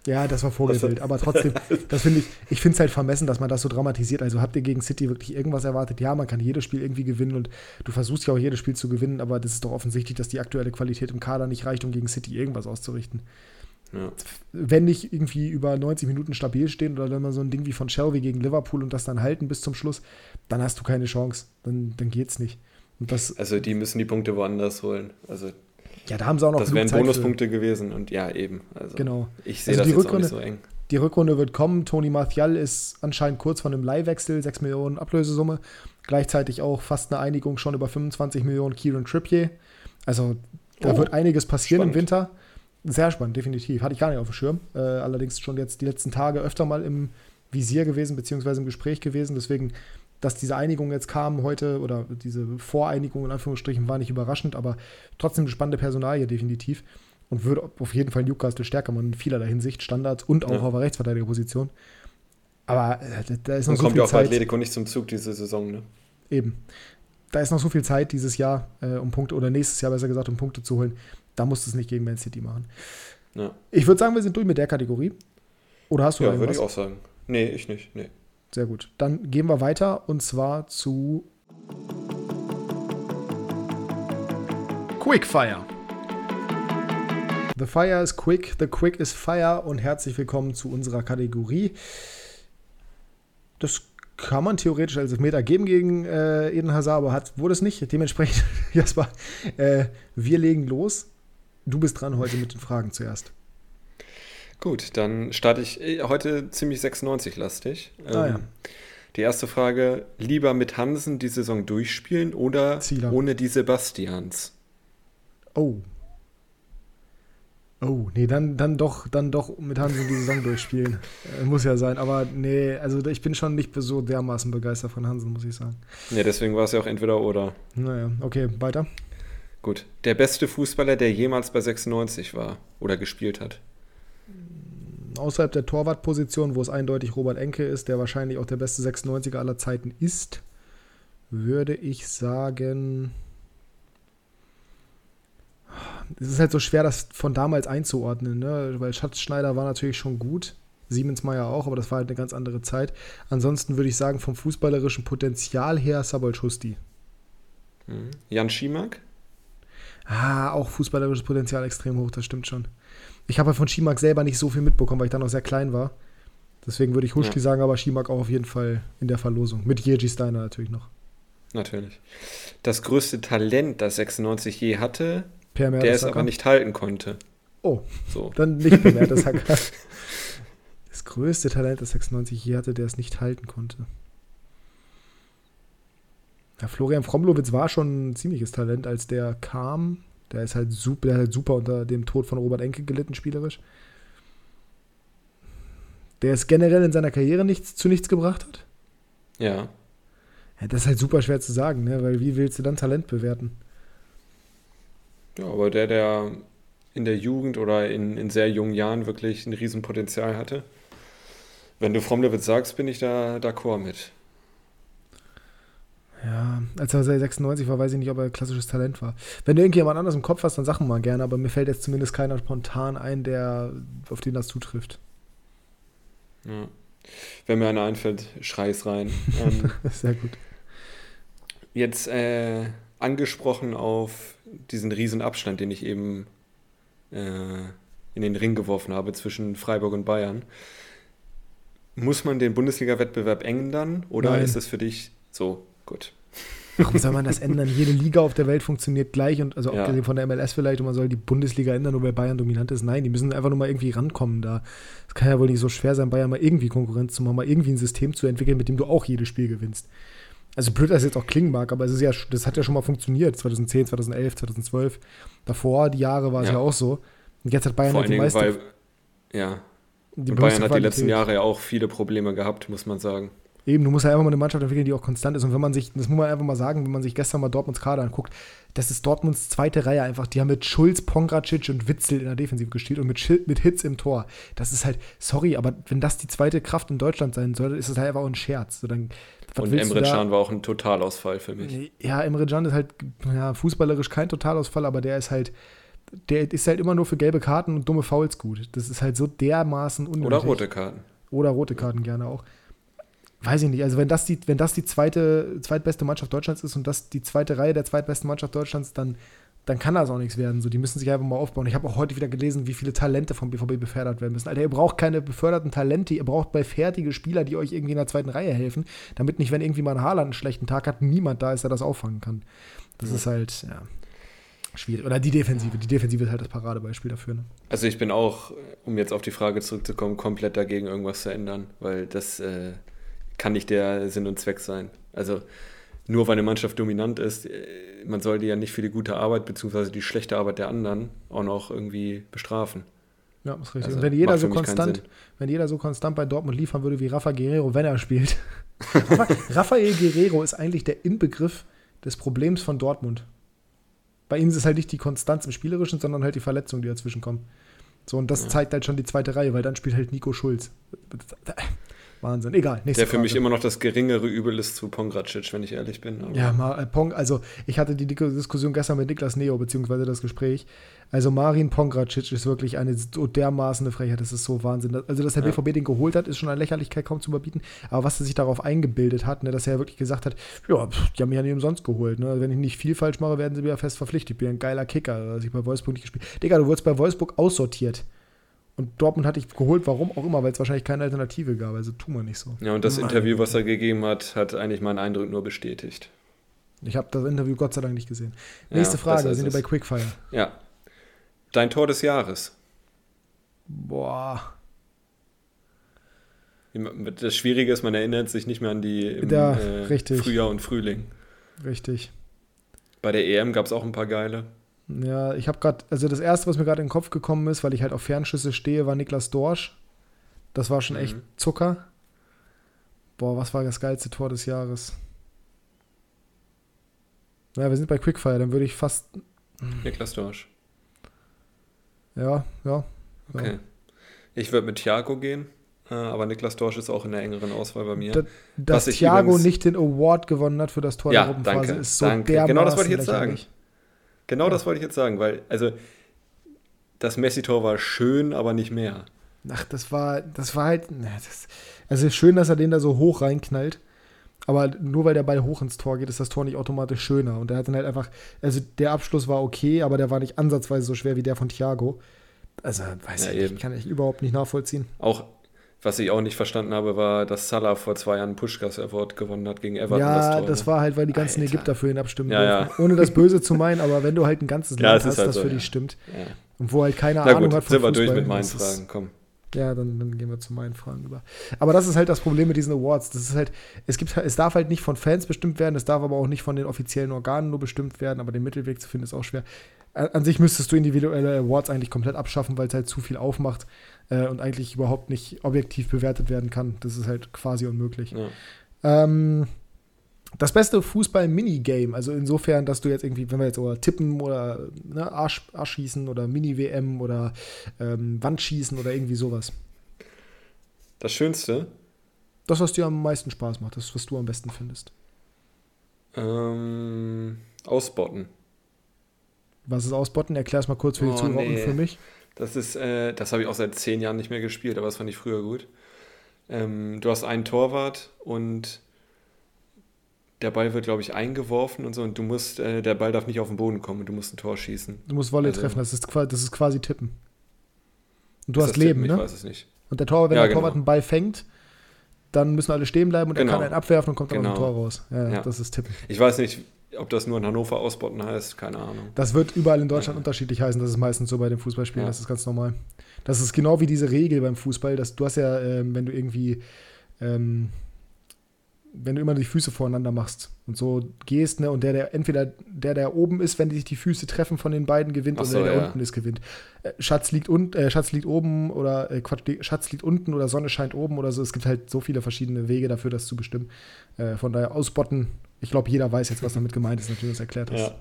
A: Ja, das war.
B: Was-
A: Aber trotzdem, *laughs* das finde ich, ich finde es halt vermessen, dass man das so dramatisiert. Also habt ihr gegen City wirklich irgendwas erwartet? Ja, man kann jedes Spiel irgendwie gewinnen und du versuchst ja auch jedes Spiel zu gewinnen, aber das ist doch offensichtlich, dass die aktuelle Qualität im Kader nicht reicht, um gegen City irgendwas auszurichten.
B: Ja.
A: Wenn nicht irgendwie über 90 Minuten stabil stehen oder dann mal so ein Ding wie von Shelby gegen Liverpool und das dann halten bis zum Schluss, dann hast du keine Chance. Dann, dann geht's nicht. Das,
B: Also die müssen die Punkte woanders holen. Also
A: ja, da haben sie auch noch
B: das wären
A: Zeit für.
B: Bonuspunkte gewesen und ja, eben. Also
A: Genau.
B: ich sehe
A: Also
B: das
A: die
B: jetzt auch
A: Rückrunde-
B: nicht so eng.
A: Die Rückrunde wird kommen. Tony Martial ist anscheinend kurz von einem Leihwechsel, 6 Millionen Ablösesumme. Gleichzeitig auch fast eine Einigung schon über 25 Millionen Kieran Trippier. Also da
B: Oh,
A: wird einiges passieren
B: spannend.
A: im Winter. Sehr spannend, definitiv. Hatte ich gar nicht auf dem Schirm. Äh, allerdings schon jetzt die letzten Tage öfter mal im Visier gewesen, beziehungsweise im Gespräch gewesen. Deswegen, dass diese Einigung jetzt kam heute oder diese Voreinigung in Anführungsstrichen war nicht überraschend, aber trotzdem eine spannende Personalie, definitiv. Und würde auf jeden Fall Newcastle stärker machen in vielerlei Hinsicht, Standards und auch
B: Ja.
A: auf der Rechtsverteidigerposition. Aber äh, da- ist noch
B: Und
A: so
B: kommt
A: viel
B: ja auch
A: Zeit.
B: Atletico nicht zum Zug diese Saison, ne?
A: Eben. Da ist noch so viel Zeit dieses Jahr, äh, um Punkte, oder nächstes Jahr besser gesagt, um Punkte zu holen. Da musst du es nicht gegen Man City machen.
B: Ja,
A: Ich würde sagen, wir sind durch mit der Kategorie. Oder hast du
B: ja würde ich auch sagen. Nee, ich nicht. Nee.
A: Sehr gut. Dann gehen wir weiter und zwar zu Quickfire. The Fire is quick, the quick is fire und herzlich willkommen zu unserer Kategorie. Das kann man theoretisch als Meter geben gegen äh, Eden Hazard, aber hat, wurde es nicht. Dementsprechend, *laughs* Jasper, äh, wir legen los. Du bist dran heute mit den Fragen zuerst.
B: Gut, dann starte ich äh, heute ziemlich 96-lastig.
A: Ah, ja.
B: Die erste Frage: Lieber mit Hansen die Saison durchspielen oder
A: Zieler.
B: ohne die Sebastians?
A: Oh. Oh, nee, dann, dann doch, dann doch mit Hansen die Saison durchspielen. *laughs* Äh, muss ja sein. Aber nee, also ich bin schon nicht so dermaßen begeistert von Hansen, muss ich sagen.
B: Ja, deswegen war es ja auch entweder oder.
A: Naja, okay, weiter.
B: Gut. Der beste Fußballer, der jemals bei 96 war oder gespielt hat.
A: Außerhalb der Torwartposition, wo es eindeutig Robert Enke ist, der wahrscheinlich auch der beste 96er aller Zeiten ist, würde ich sagen. Es ist halt so schwer, das von damals einzuordnen, ne? weil Schatzschneider war natürlich schon gut, Siemensmeier auch, aber das war halt eine ganz andere Zeit. Ansonsten würde ich sagen, vom fußballerischen Potenzial her Sabol Schusti.
B: Mhm. Jan Schimak?
A: Ah, auch fußballerisches Potenzial extrem hoch, das stimmt schon. Ich habe von Schimak selber nicht so viel mitbekommen, weil ich da noch sehr klein war. Deswegen würde ich Huschki
B: Ja.
A: sagen, aber Schimak auch auf jeden Fall in der Verlosung. Mit Jerzy Steiner natürlich noch.
B: Natürlich. Das größte Talent, das 96 je hatte,
A: Per
B: der es aber nicht halten konnte.
A: Oh,
B: So.
A: dann nicht Per *laughs* Mertesacker. Das größte Talent, das 96 je hatte, der es nicht halten konnte. Ja, Florian Fromlowitz war schon ein ziemliches Talent, als der kam. Der ist halt super, der hat halt super unter dem Tod von Robert Enke gelitten, spielerisch. Der es generell in seiner Karriere nichts, zu nichts gebracht hat.
B: Ja.
A: Ja, das ist halt super schwer zu sagen, ne? weil wie willst du dann Talent bewerten?
B: Ja, aber der, der in der Jugend oder in, in sehr jungen Jahren wirklich ein Riesenpotenzial hatte. Wenn du Fromlewitz sagst, bin ich da d'accord mit.
A: Ja, als er 96 war, weiß ich nicht, ob er klassisches Talent war. Wenn du irgendjemand anders im Kopf hast, dann sag mal gerne, aber mir fällt jetzt zumindest keiner spontan ein, der auf den das zutrifft.
B: Ja. Wenn mir einer einfällt, schrei's rein. ähm, *laughs*
A: Sehr gut.
B: jetzt äh, angesprochen auf diesen riesen Abstand, den ich eben äh, in den Ring geworfen habe zwischen Freiburg und Bayern. Muss man den Bundesliga-Wettbewerb ändern oder
A: Nein.
B: ist es für dich so gut?
A: Warum soll man das ändern? Jede Liga auf der Welt funktioniert gleich und also
B: Ja.
A: abgesehen von der MLS vielleicht und man soll die Bundesliga ändern, nur weil Bayern dominant ist. Nein, die müssen einfach nur mal irgendwie rankommen da. Es kann ja wohl nicht so schwer sein, Bayern mal irgendwie Konkurrenz zu machen, mal irgendwie ein System zu entwickeln, mit dem du auch jedes Spiel gewinnst. Also blöd, dass es jetzt auch klingen mag, aber es ist ja, das hat ja schon mal funktioniert. 2010, 2011, 2012. Davor, die Jahre war es ja.
B: Ja.
A: auch so. Und jetzt hat Bayern
B: Vor
A: halt die meiste,
B: weil ja,
A: die
B: Bayern hat die letzten
A: Qualität.
B: Jahre ja auch viele Probleme gehabt, muss man sagen.
A: Eben, du musst ja einfach mal eine Mannschaft entwickeln, die auch konstant ist. Und wenn man sich, das muss man einfach mal sagen, wenn man sich gestern mal Dortmunds Kader anguckt, das ist Dortmunds zweite Reihe einfach. Die haben mit Schulz, Pongracic und Witzel in der Defensive gespielt und mit, mit Hitz im Tor. Das ist halt, sorry, aber wenn das die zweite Kraft in Deutschland sein soll, ist das halt einfach auch ein Scherz. So, dann,
B: und Emre Can war auch ein Totalausfall für mich.
A: Ja, Emre Can ist halt ja, fußballerisch kein Totalausfall, aber der ist halt, der ist halt immer nur für gelbe Karten und dumme Fouls gut. Das ist halt so dermaßen unnötig.
B: Oder rote Karten.
A: Oder rote Karten gerne auch. Weiß ich nicht. Also wenn das die, wenn das die zweite, zweitbeste Mannschaft Deutschlands ist und das die zweite Reihe der zweitbesten Mannschaft Deutschlands, dann, dann kann das auch nichts werden. So, die müssen sich einfach mal aufbauen. Ich habe auch heute wieder gelesen, wie viele Talente vom BVB befördert werden müssen. Alter, ihr braucht keine beförderten Talente, ihr braucht bei fertige Spieler, die euch irgendwie in der zweiten Reihe helfen, damit nicht, wenn irgendwie mal ein Haaland einen schlechten Tag hat, niemand da ist, der das auffangen kann. Das
B: Ja.
A: ist halt, ja, schwierig. Oder die Defensive. Die Defensive ist halt das Paradebeispiel dafür. Ne?
B: Also ich bin auch, um jetzt auf die Frage zurückzukommen, komplett dagegen, irgendwas zu ändern, weil das äh, kann nicht der Sinn und Zweck sein. Also nur weil eine Mannschaft dominant ist, äh, man soll die ja nicht für die gute Arbeit bzw. die schlechte Arbeit der anderen auch noch irgendwie bestrafen.
A: Ja, ist richtig.
B: Also,
A: und wenn jeder so konstant, wenn jeder so konstant bei Dortmund liefern würde wie Rafa Guerrero, wenn er spielt. *laughs* Rafa, Rafael Guerrero ist eigentlich der Inbegriff des Problems von Dortmund. Bei ihm ist es halt nicht die Konstanz im Spielerischen, sondern halt die Verletzungen, die dazwischen kommen. So, und das
B: Ja.
A: zeigt halt schon die zweite Reihe, weil dann spielt halt Nico Schulz. Wahnsinn. Egal,
B: Der für
A: Frage.
B: mich immer noch das geringere Übel ist zu Pongracic, wenn ich ehrlich bin. Aber
A: Ja, Ma- äh, Pong, also ich hatte die Diskussion gestern mit Niklas Neo, beziehungsweise das Gespräch. Also Marin Pongracic ist wirklich eine so dermaßen eine Frechheit, das ist so Wahnsinn. Also, dass der
B: Ja.
A: BVB den geholt hat, ist schon an Lächerlichkeit kaum zu überbieten. Aber was er sich darauf eingebildet hat, ne, dass er wirklich gesagt hat, ja, pff, die haben mich ja nicht umsonst geholt. Ne? Wenn ich nicht viel falsch mache, werden sie mir ja fest verpflichtet. Ich bin ein geiler Kicker, dass ich bei Wolfsburg nicht gespielt Digga, du wurdest bei Wolfsburg aussortiert. Und Dortmund hatte ich geholt, warum auch immer, weil es wahrscheinlich keine Alternative gab. Also tu mal nicht so.
B: ja, und das
A: Meine
B: Interview, was er gegeben hat, hat eigentlich meinen Eindruck nur bestätigt.
A: Ich habe das Interview Gott sei Dank nicht gesehen.
B: Ja,
A: Nächste Frage,
B: besser
A: wir sind wir bei Quickfire.
B: Ja. Dein Tor des Jahres.
A: Boah.
B: Das Schwierige ist, man erinnert sich nicht mehr an die
A: im, ja, äh,
B: Frühjahr und Frühling.
A: Richtig.
B: Bei der EM gab es auch ein paar geile.
A: Ja, ich habe gerade, also das erste, was mir gerade in den Kopf gekommen ist, weil ich halt auf Fernschüsse stehe, war Niklas Dorsch. Das war schon mhm. echt Zucker. Boah, was war das geilste Tor des Jahres? Ja, wir sind bei Quickfire, dann würde ich fast.
B: Niklas Dorsch.
A: Ja, ja.
B: Okay. Ja. Ich würde mit Thiago gehen, äh, aber Niklas Dorsch ist auch in der engeren Auswahl bei mir. Da,
A: dass Thiago übrigens, nicht den Award gewonnen hat für das Tor
B: ja, der Gruppenphase, danke, ist so danke. Genau das wollte ich jetzt sagen. Genau ja. das wollte ich jetzt sagen, weil, also, das Messi-Tor war schön, aber nicht mehr.
A: Ach, das war, das war halt, das, also schön, dass er den da so hoch reinknallt. Aber nur weil der Ball hoch ins Tor geht, ist das Tor nicht automatisch schöner. Und der hat dann halt einfach, also der Abschluss war okay, aber der war nicht ansatzweise so schwer wie der von Thiago. Also, weiß ja, ich nicht, kann ich überhaupt nicht nachvollziehen.
B: Auch, was ich auch nicht verstanden habe, war, dass Salah vor zwei Jahren Pushkas Award gewonnen hat gegen Everton.
A: Ja, das, das, war halt, weil die ganzen Alter. Ägypter für ihn abstimmen ja, ja. Ohne das Böse zu meinen, aber wenn du halt ein ganzes *laughs* Land hast, halt das so, für dich stimmt. Und wo halt keine Na Ahnung gut, hat
B: von sind Fußball. Wir durch mit meinen Fragen, komm.
A: Ja, dann, dann gehen wir zu meinen Fragen über. Aber das ist halt das Problem mit diesen Awards. Das ist halt, es gibt, es darf halt nicht von Fans bestimmt werden, es darf aber auch nicht von den offiziellen Organen nur bestimmt werden, aber den Mittelweg zu finden ist auch schwer. An sich müsstest du individuelle Awards eigentlich komplett abschaffen, weil es halt zu viel aufmacht äh, und eigentlich überhaupt nicht objektiv bewertet werden kann. Das ist halt quasi unmöglich. Ja. Ähm, das beste Fußball-Minigame, also insofern, dass du jetzt irgendwie, wenn wir jetzt oder tippen oder ne, Arsch, Arschschießen oder Mini-WM oder ähm, Wandschießen oder irgendwie sowas.
B: Das Schönste?
A: Das, was dir am meisten Spaß macht, das, was du am besten findest.
B: Ähm, ausbotten.
A: Was ist Ausbotten? Erklär es mal kurz für die oh, Zuhörer nee. und für mich.
B: Das ist, äh, das habe ich auch seit zehn Jahren nicht mehr gespielt, aber das fand ich früher gut. Ähm, du hast einen Torwart und der Ball wird, glaube ich, eingeworfen und so und du musst, äh, der Ball darf nicht auf den Boden kommen und du musst ein Tor schießen.
A: Du musst Wolle also, treffen, das ist, das ist quasi Tippen. Und du hast Leben, tippen?
B: ne? Ich weiß es nicht.
A: Und der Torwart, wenn ja, der genau. Torwart einen Ball fängt, dann müssen alle stehen bleiben und genau. er kann einen abwerfen und kommt dann genau. aus dem Tor raus. Ja, ja, das ist Tippen.
B: Ich weiß nicht, ob das nur in Hannover ausbotten heißt, keine Ahnung.
A: Das wird überall in Deutschland ja. unterschiedlich heißen. Das ist meistens so bei den Fußballspielen, das ist ganz normal. Das ist genau wie diese Regel beim Fußball, dass du hast ja, ähm, wenn du irgendwie ähm, wenn du immer die Füße voreinander machst und so gehst, ne, und der, der entweder der, der oben ist, wenn sich die Füße treffen von den beiden, gewinnt
B: so,
A: oder der,
B: der
A: ja. unten ist, gewinnt. Äh, Schatz liegt un, äh, Schatz liegt oben oder äh, Quatsch, Schatz liegt unten oder Sonne scheint oben oder so. Es gibt halt so viele verschiedene Wege dafür, das zu bestimmen. Äh, von daher ausbotten, ich glaube, jeder weiß jetzt, was damit gemeint ist, du das erklärt hast. Ja.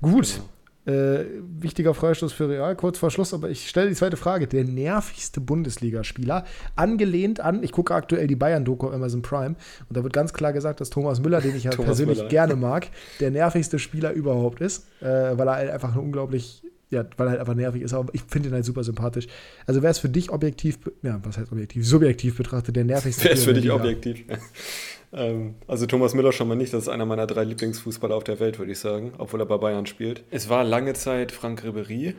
A: Gut. Genau. Äh, wichtiger Freistoß für Real, kurz vor Schluss, aber ich stelle die zweite Frage. Der nervigste Bundesligaspieler, angelehnt an, ich gucke aktuell die Bayern-Doku Amazon Prime und da wird ganz klar gesagt, dass Thomas Müller, den ich ja *laughs* persönlich Müller. gerne mag, der nervigste Spieler überhaupt ist, äh, weil er halt einfach unglaublich ja, weil er halt einfach nervig ist, aber ich finde ihn halt super sympathisch. Also wäre es für dich objektiv, ja, was heißt objektiv, subjektiv betrachtet, der nervigste
B: Wer ist für dich objektiv? Ähm, also Thomas Müller schon mal nicht, das ist einer meiner drei Lieblingsfußballer auf der Welt, würde ich sagen, obwohl er bei Bayern spielt. Es war lange Zeit Frank Ribery,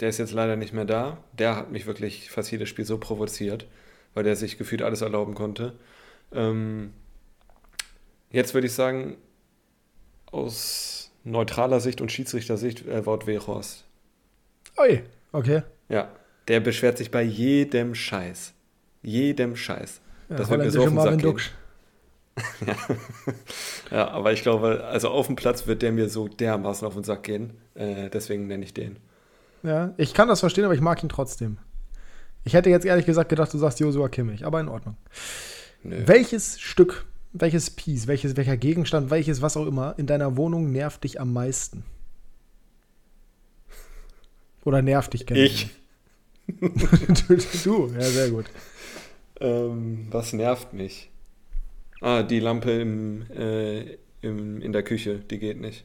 B: der ist jetzt leider nicht mehr da. Der hat mich wirklich fast jedes Spiel so provoziert, weil der sich gefühlt alles erlauben konnte. Ähm, jetzt würde ich sagen, aus neutraler Sicht und Schiedsrichtersicht äh, Wout Weghorst.
A: Ui, okay.
B: Ja, der beschwert sich bei jedem Scheiß. Jedem Scheiß. Ja, das wird mir so auf den Sack gehen. Ja. *laughs* ja, aber ich glaube, also auf dem Platz wird der mir so dermaßen auf den Sack gehen. Äh, deswegen nenne ich den.
A: Ja, ich kann das verstehen, aber ich mag ihn trotzdem. Ich hätte jetzt ehrlich gesagt gedacht, du sagst Josua Kimmich, aber in Ordnung. Nö. Welches Stück, welches Piece, welches, welcher Gegenstand, welches was auch immer in deiner Wohnung nervt dich am meisten? Oder nervt dich
B: generell? Ich. *laughs*
A: du, du, ja, sehr gut.
B: Ähm, was nervt mich? Ah, die Lampe im, äh, im, in der Küche, die geht nicht.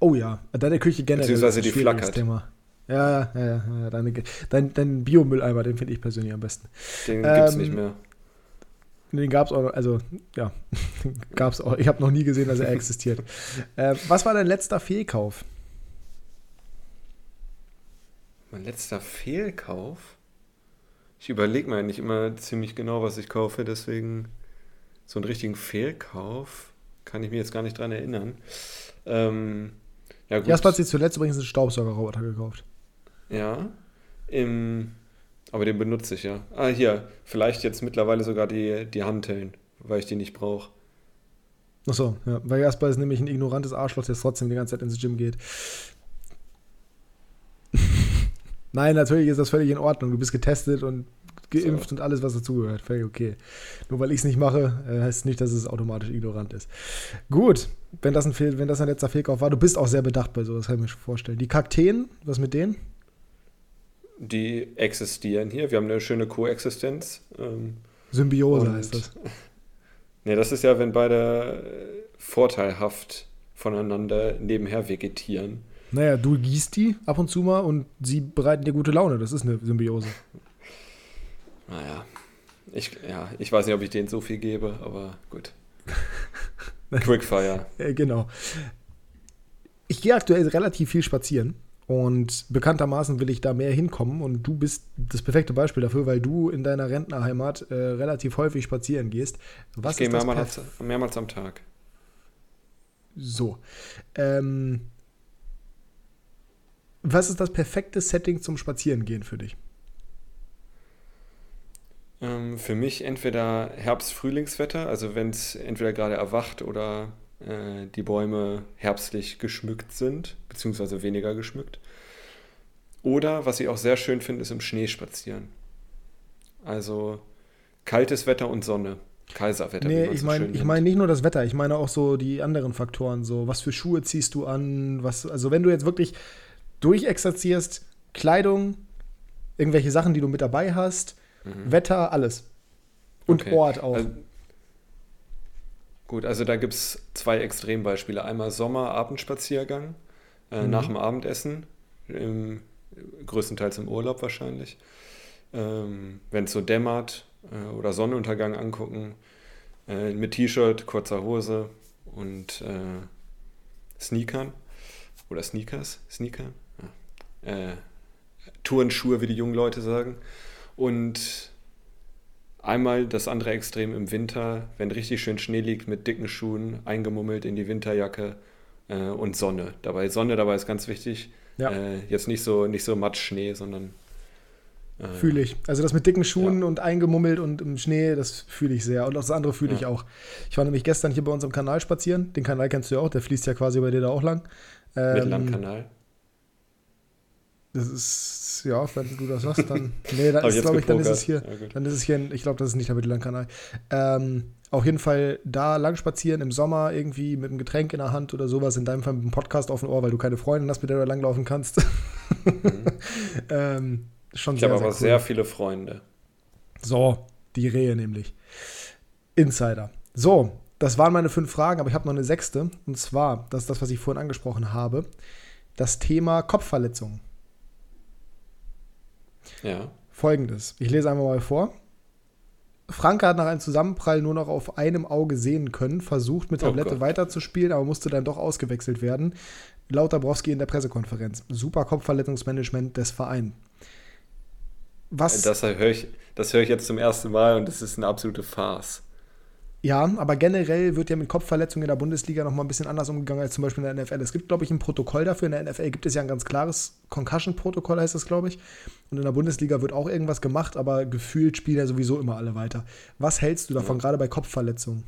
A: Oh ja, deine Küche generell.
B: Beziehungsweise die flackert.
A: Thema. Ja, ja, ja, ja deine, dein, dein Biomülleimer, den finde ich persönlich am besten.
B: Den ähm, gibt's nicht mehr.
A: Den gab es auch, also ja, *laughs* gab es auch. Ich habe noch nie gesehen, dass er existiert. *laughs* äh, was war dein letzter Fehlkauf?
B: Mein letzter Fehlkauf? Ich überlege mir nicht immer ziemlich genau, was ich kaufe, deswegen so einen richtigen Fehlkauf kann ich mir jetzt gar nicht dran erinnern. Ähm,
A: ja, gut. Jasper hat sich zuletzt übrigens einen Staubsaugerroboter gekauft.
B: Ja. Im, aber den benutze ich ja. Ah, hier, vielleicht jetzt mittlerweile sogar die, die Hanteln, weil ich die nicht brauche.
A: Achso, ja. Weil Jasper ist nämlich ein ignorantes Arschloch, der trotzdem die ganze Zeit ins Gym geht. *laughs* Nein, natürlich ist das völlig in Ordnung. Du bist getestet und geimpft so. und alles, was dazugehört. Völlig okay. Nur weil ich es nicht mache, äh, heißt nicht, dass es automatisch ignorant ist. Gut, wenn das ein, Fehl, wenn das ein letzter Fehlkauf war, du bist auch sehr bedacht bei sowas, kann ich mir schon vorstellen. Die Kakteen, was mit denen?
B: Die existieren hier. Wir haben eine schöne Koexistenz. Ähm,
A: Symbiose heißt das. *laughs*
B: Nee, das ist ja, wenn beide äh, vorteilhaft voneinander nebenher vegetieren.
A: Naja, du gießt die ab und zu mal und sie bereiten dir gute Laune. Das ist eine Symbiose.
B: Naja, ich, ja, ich weiß nicht, ob ich denen so viel gebe, aber gut. *laughs* Quickfire.
A: Genau. Ich gehe aktuell relativ viel spazieren und bekanntermaßen will ich da mehr hinkommen und du bist das perfekte Beispiel dafür, weil du in deiner Rentnerheimat äh, relativ häufig spazieren gehst.
B: Was ich gehe mehrmals, mehrmals am Tag.
A: So. Ähm, was ist das perfekte Setting zum Spazierengehen für dich?
B: Ähm, für mich entweder Herbst-Frühlingswetter, also wenn es entweder gerade erwacht oder äh, die Bäume herbstlich geschmückt sind, beziehungsweise weniger geschmückt. Oder, was ich auch sehr schön finde, ist im Schnee spazieren. Also kaltes Wetter und Sonne. Kaiserwetter.
A: Nee, ich meine ich mein nicht nur das Wetter, ich meine auch so die anderen Faktoren, so was für Schuhe ziehst du an, was, also wenn du jetzt wirklich durchexerzierst, Kleidung, irgendwelche Sachen, die du mit dabei hast, mhm. Wetter, alles. Und okay. Ort auch.
B: Also, gut, also da gibt es zwei Extrembeispiele. Einmal Sommer, Abendspaziergang äh, mhm. nach dem Abendessen, im, größtenteils im Urlaub wahrscheinlich. Ähm, Wenn es so dämmert äh, oder Sonnenuntergang angucken, äh, mit T-Shirt, kurzer Hose und äh, Sneakern oder Sneakers, Sneaker, äh, Turnschuhe, wie die jungen Leute sagen. Und einmal das andere Extrem im Winter, wenn richtig schön Schnee liegt, mit dicken Schuhen, eingemummelt in die Winterjacke äh, und Sonne. Dabei Sonne, dabei ist ganz wichtig. Ja. Äh, jetzt nicht so, nicht so Matschschnee, sondern
A: äh, Fühle ich. Also das mit dicken Schuhen ja. und eingemummelt und im Schnee, das fühle ich sehr. Und auch das andere fühle ja. ich auch. Ich war nämlich gestern hier bei uns im Kanal spazieren. Den Kanal kennst du ja auch, der fließt ja quasi bei dir da auch lang.
B: Ähm, Mittellandkanal.
A: Das ist, ja, wenn du das sagst, dann. Nee, dann ist, glaube ich, dann ist es hier. Ja, dann ist es hier, ich glaube, das ist nicht der Mittellandkanal. Ähm, auf jeden Fall da lang spazieren im Sommer irgendwie mit einem Getränk in der Hand oder sowas, in deinem Fall mit einem Podcast auf dem Ohr, weil du keine Freundin hast, mit der du langlaufen kannst. Mhm. *laughs*
B: ähm, schon ich habe aber cool. sehr viele Freunde.
A: So, die Rehe nämlich. Insider. So, das waren meine fünf Fragen, aber ich habe noch eine sechste. Und zwar, das ist das, was ich vorhin angesprochen habe, das Thema Kopfverletzungen.
B: Ja.
A: Folgendes. Ich lese einmal mal vor. Franke hat nach einem Zusammenprall nur noch auf einem Auge sehen können, versucht mit oh Tablette oh weiterzuspielen, aber musste dann doch ausgewechselt werden. Laut Dabrowski in der Pressekonferenz. Super Kopfverletzungsmanagement des Vereins.
B: Was? Das höre ich, hör ich jetzt zum ersten Mal und das ist eine absolute Farce.
A: Ja, aber generell wird ja mit Kopfverletzungen in der Bundesliga noch mal ein bisschen anders umgegangen als zum Beispiel in der NFL. Es gibt, glaube ich, ein Protokoll dafür. In der NFL gibt es ja ein ganz klares Concussion-Protokoll, heißt das, glaube ich. Und in der Bundesliga wird auch irgendwas gemacht, aber gefühlt spielen ja sowieso immer alle weiter. Was hältst du davon, ja. gerade bei Kopfverletzungen?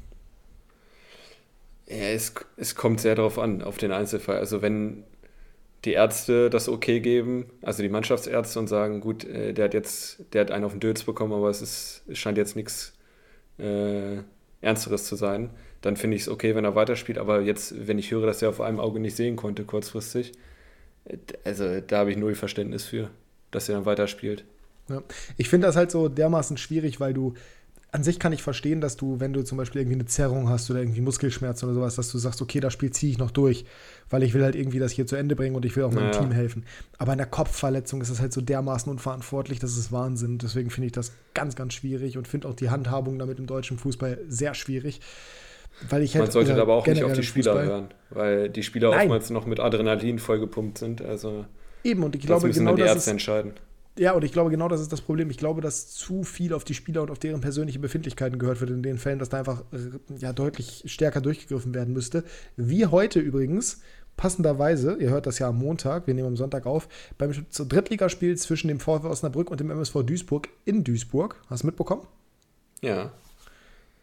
B: Ja, es, es kommt sehr darauf an, auf den Einzelfall. Also wenn die Ärzte das okay geben, also die Mannschaftsärzte und sagen, gut, äh, der hat jetzt, der hat einen auf den Dötz bekommen, aber es, ist, es scheint jetzt nichts äh, Ernsteres zu sein, dann finde ich es okay, wenn er weiterspielt. Aber jetzt, wenn ich höre, dass er auf einem Auge nicht sehen konnte, kurzfristig, also da habe ich null Verständnis für, dass er dann weiterspielt.
A: Ja. Ich finde das halt so dermaßen schwierig, weil du an sich kann ich verstehen, dass du, wenn du zum Beispiel irgendwie eine Zerrung hast oder irgendwie Muskelschmerzen oder sowas, dass du sagst, okay, das Spiel ziehe ich noch durch, weil ich will halt irgendwie das hier zu Ende bringen und ich will auch meinem naja. Team helfen. Aber in der Kopfverletzung ist das halt so dermaßen unverantwortlich, das ist Wahnsinn. Deswegen finde ich das ganz, ganz schwierig und finde auch die Handhabung damit im deutschen Fußball sehr schwierig. Weil ich halt
B: Man sollte aber auch nicht auf die Spieler Fußball. hören, weil die Spieler Nein. oftmals noch mit Adrenalin vollgepumpt sind. Also
A: Eben, und ich glaube,
B: das müssen genau dann die Ärzte ist, entscheiden.
A: Ja, und ich glaube, genau das ist das Problem. Ich glaube, dass zu viel auf die Spieler und auf deren persönliche Befindlichkeiten gehört wird in den Fällen, dass da einfach ja, deutlich stärker durchgegriffen werden müsste. Wie heute übrigens passenderweise, ihr hört das ja am Montag, wir nehmen am Sonntag auf, beim Drittligaspiel zwischen dem VfL Osnabrück und dem MSV Duisburg in Duisburg. Hast du mitbekommen?
B: Ja.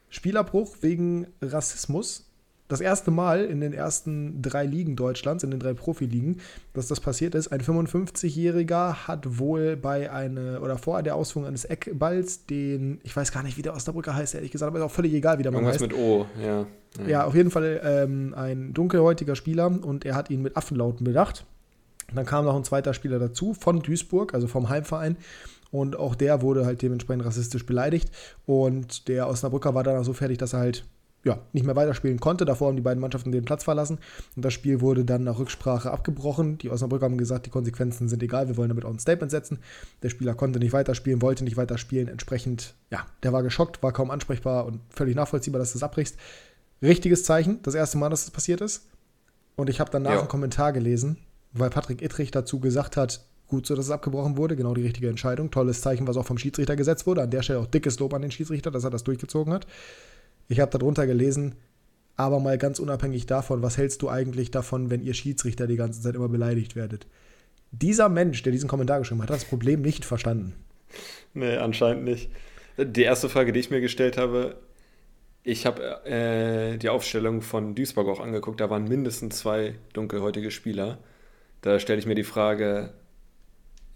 A: Spielabbruch wegen Rassismus das erste Mal in den ersten drei Ligen Deutschlands, in den drei Profiligen, dass das passiert ist. Ein 55-Jähriger hat wohl bei einer oder vor der Ausführung eines Eckballs den, ich weiß gar nicht, wie der Osnabrücker heißt, ehrlich gesagt, aber ist auch völlig egal, wie der
B: Mann heißt. mit O, ja.
A: Ja, ja auf jeden Fall ähm, ein dunkelhäutiger Spieler und er hat ihn mit Affenlauten bedacht. Dann kam noch ein zweiter Spieler dazu von Duisburg, also vom Heimverein. Und auch der wurde halt dementsprechend rassistisch beleidigt. Und der Osnabrücker war dann auch so fertig, dass er halt ja, nicht mehr weiterspielen konnte. Davor haben die beiden Mannschaften den Platz verlassen und das Spiel wurde dann nach Rücksprache abgebrochen. Die Osnabrücker haben gesagt, die Konsequenzen sind egal, wir wollen damit auch ein Statement setzen. Der Spieler konnte nicht weiterspielen, wollte nicht weiterspielen. Entsprechend, ja, der war geschockt, war kaum ansprechbar und völlig nachvollziehbar, dass du das abbrichst. Richtiges Zeichen, das erste Mal, dass das passiert ist. Und ich habe danach ja. einen Kommentar gelesen, weil Patrick Ittrich dazu gesagt hat, gut so, dass es abgebrochen wurde, genau die richtige Entscheidung. Tolles Zeichen, was auch vom Schiedsrichter gesetzt wurde. An der Stelle auch dickes Lob an den Schiedsrichter, dass er das durchgezogen hat. Ich habe darunter gelesen, aber mal ganz unabhängig davon, was hältst du eigentlich davon, wenn ihr Schiedsrichter die ganze Zeit immer beleidigt werdet? Dieser Mensch, der diesen Kommentar geschrieben hat, hat das Problem nicht verstanden.
B: Nee, anscheinend nicht. Die erste Frage, die ich mir gestellt habe, ich habe äh, die Aufstellung von Duisburg auch angeguckt, da waren mindestens zwei dunkelhäutige Spieler. Da stelle ich mir die Frage,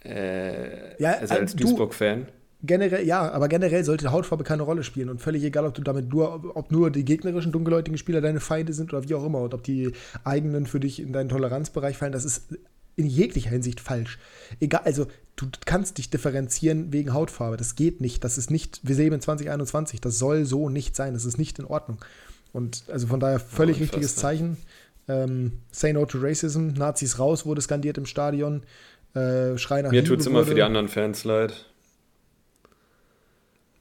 B: äh,
A: ja, also als äh, Duisburg-Fan generell, ja, aber generell sollte Hautfarbe keine Rolle spielen und völlig egal, ob du damit nur, ob nur die gegnerischen dunkelhäutigen Spieler deine Feinde sind oder wie auch immer und ob die eigenen für dich in deinen Toleranzbereich fallen, das ist in jeglicher Hinsicht falsch. Egal, also du kannst dich differenzieren wegen Hautfarbe, das geht nicht, das ist nicht, wir sehen in 2021, das soll so nicht sein, das ist nicht in Ordnung. Und also von daher völlig oh, richtiges Zeichen. Ähm, say no to racism, Nazis raus wurde skandiert im Stadion. Äh, Schrei nach
B: Mir tut es immer für die anderen Fans leid.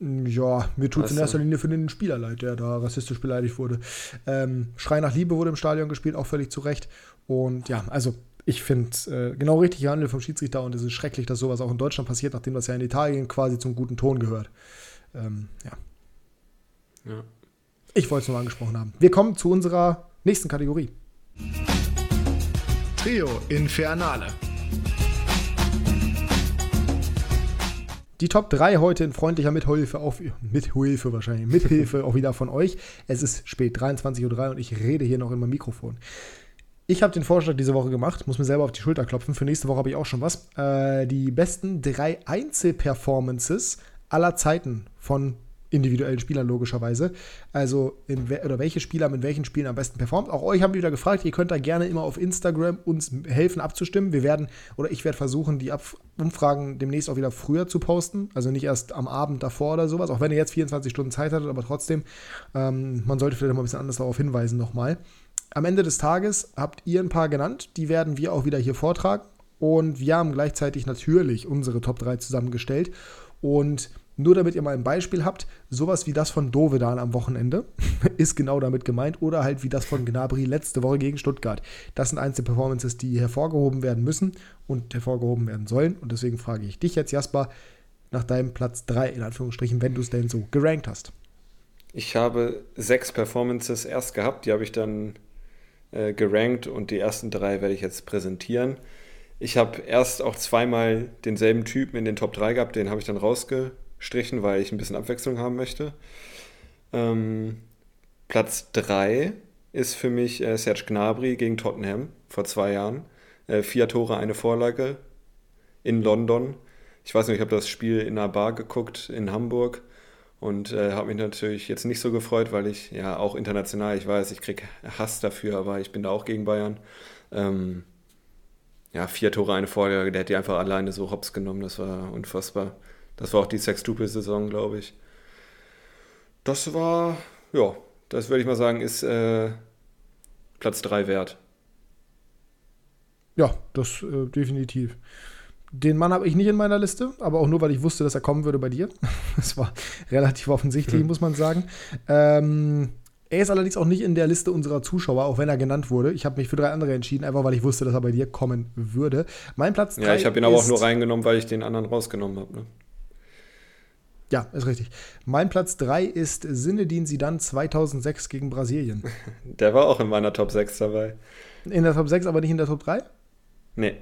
A: Ja, mir tut es in erster Linie für den Spieler leid, der da rassistisch beleidigt wurde. Ähm, Schrei nach Liebe wurde im Stadion gespielt, auch völlig zu Recht. Und ja, also ich finde äh, genau richtig gehandelt vom Schiedsrichter und es ist schrecklich, dass sowas auch in Deutschland passiert, nachdem das ja in Italien quasi zum guten Ton gehört. Ähm, ja. ja. Ich wollte es nur angesprochen haben. Wir kommen zu unserer nächsten Kategorie.
C: Trio Infernale.
A: Die Top 3 heute in freundlicher Mithilfe, auf, Mithilfe wahrscheinlich, Mithilfe auch wieder von euch. Es ist spät, 23.03 Uhr und ich rede hier noch in meinem Mikrofon. Ich habe den Vorschlag diese Woche gemacht, muss mir selber auf die Schulter klopfen. Für nächste Woche habe ich auch schon was. Äh, die besten drei Einzelperformances aller Zeiten von individuellen Spielern logischerweise. Also in oder welche Spieler mit welchen Spielen am besten performt. Auch euch haben wir wieder gefragt. Ihr könnt da gerne immer auf Instagram uns helfen abzustimmen. Wir werden oder ich werde versuchen, die Ab Umfragen demnächst auch wieder früher zu posten. Also nicht erst am Abend davor oder sowas. Auch wenn ihr jetzt 24 Stunden Zeit hattet, aber trotzdem, ähm, man sollte vielleicht mal ein bisschen anders darauf hinweisen nochmal. Am Ende des Tages habt ihr ein paar genannt. Die werden wir auch wieder hier vortragen. Und wir haben gleichzeitig natürlich unsere Top 3 zusammengestellt. Und nur damit ihr mal ein Beispiel habt, sowas wie das von Dovedan am Wochenende *laughs* ist genau damit gemeint oder halt wie das von Gnabry letzte Woche gegen Stuttgart. Das sind einzelne Performances, die hervorgehoben werden müssen und hervorgehoben werden sollen. Und deswegen frage ich dich jetzt, Jasper, nach deinem Platz 3 in Anführungsstrichen, wenn du es denn so gerankt hast.
B: Ich habe sechs Performances erst gehabt, die habe ich dann äh, gerankt und die ersten drei werde ich jetzt präsentieren. Ich habe erst auch zweimal denselben Typen in den Top 3 gehabt, den habe ich dann rausge gestrichen, weil ich ein bisschen Abwechslung haben möchte. Ähm, Platz 3 ist für mich äh, Serge Gnabry gegen Tottenham vor zwei Jahren. Äh, vier Tore, eine Vorlage in London. Ich weiß nicht, ich habe das Spiel in einer Bar geguckt in Hamburg und äh, habe mich natürlich jetzt nicht so gefreut, weil ich ja auch international, ich weiß, ich kriege Hass dafür, aber ich bin da auch gegen Bayern. Ähm, ja, vier Tore, eine Vorlage, der hat die einfach alleine so hops genommen, das war unfassbar. Das war auch die Sextuple-Saison, glaube ich. Das war, ja, das würde ich mal sagen, ist äh, Platz 3 wert.
A: Ja, das äh, definitiv. Den Mann habe ich nicht in meiner Liste, aber auch nur, weil ich wusste, dass er kommen würde bei dir. *laughs* Das war relativ offensichtlich, hm. *laughs* muss man sagen. Ähm, er ist allerdings auch nicht in der Liste unserer Zuschauer, auch wenn er genannt wurde. Ich habe mich für drei andere entschieden, einfach weil ich wusste, dass er bei dir kommen würde. Mein Platz 3
B: Ja, ich habe ihn aber auch nur reingenommen, weil ich den anderen rausgenommen habe. Ne?
A: Ja, ist richtig. Mein Platz 3 ist Sinedin Sidan 2006 gegen Brasilien. *laughs*
B: Der war auch in meiner Top 6 dabei.
A: In der Top 6, aber nicht in der Top 3?
B: Nee.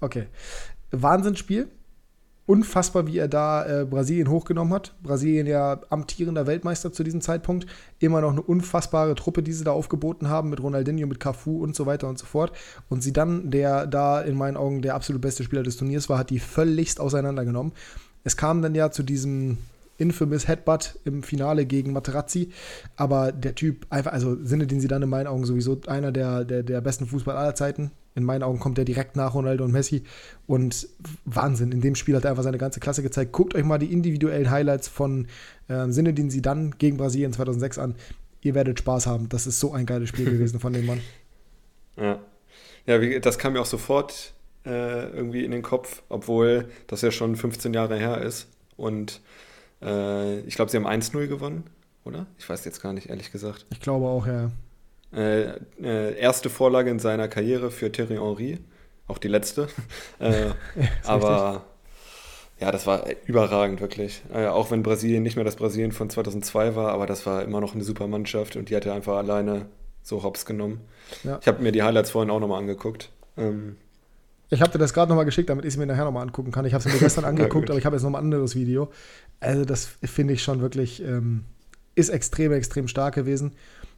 A: Okay. Wahnsinnsspiel. Unfassbar, wie er da äh, Brasilien hochgenommen hat. Brasilien ja amtierender Weltmeister zu diesem Zeitpunkt. Immer noch eine unfassbare Truppe, die sie da aufgeboten haben mit Ronaldinho, mit Cafu und so weiter und so fort. Und sie dann, der da in meinen Augen der absolut beste Spieler des Turniers war, hat die völligst auseinandergenommen. Es kam dann ja zu diesem infamous Headbutt im Finale gegen Materazzi. Aber der Typ, einfach, also Sinne, den sie dann in meinen Augen sowieso einer der, der, der besten Fußball aller Zeiten. In meinen Augen kommt er direkt nach Ronaldo und Messi. Und Wahnsinn, in dem Spiel hat er einfach seine ganze Klasse gezeigt. Guckt euch mal die individuellen Highlights von äh, Sinne, den sie dann gegen Brasilien 2006 an. Ihr werdet Spaß haben. Das ist so ein geiles Spiel *laughs* gewesen von dem Mann.
B: Ja, ja das kam mir auch sofort äh, irgendwie in den Kopf, obwohl das ja schon 15 Jahre her ist. Und äh, ich glaube, sie haben 1-0 gewonnen, oder? Ich weiß jetzt gar nicht, ehrlich gesagt.
A: Ich glaube auch, ja.
B: Äh, äh, erste Vorlage in seiner Karriere für Thierry Henry, auch die letzte. *laughs* äh, ja, aber richtig. ja, das war überragend, wirklich. Äh, auch wenn Brasilien nicht mehr das Brasilien von 2002 war, aber das war immer noch eine super Mannschaft und die hatte einfach alleine so hops genommen. Ja. Ich habe mir die Highlights vorhin auch nochmal angeguckt. Ähm,
A: ich habe dir das gerade nochmal geschickt, damit ich es mir nachher nochmal angucken kann. Ich habe es mir *laughs* gestern angeguckt, aber ich habe jetzt nochmal ein anderes Video. Also das finde ich schon wirklich, ähm, ist extrem, extrem stark gewesen.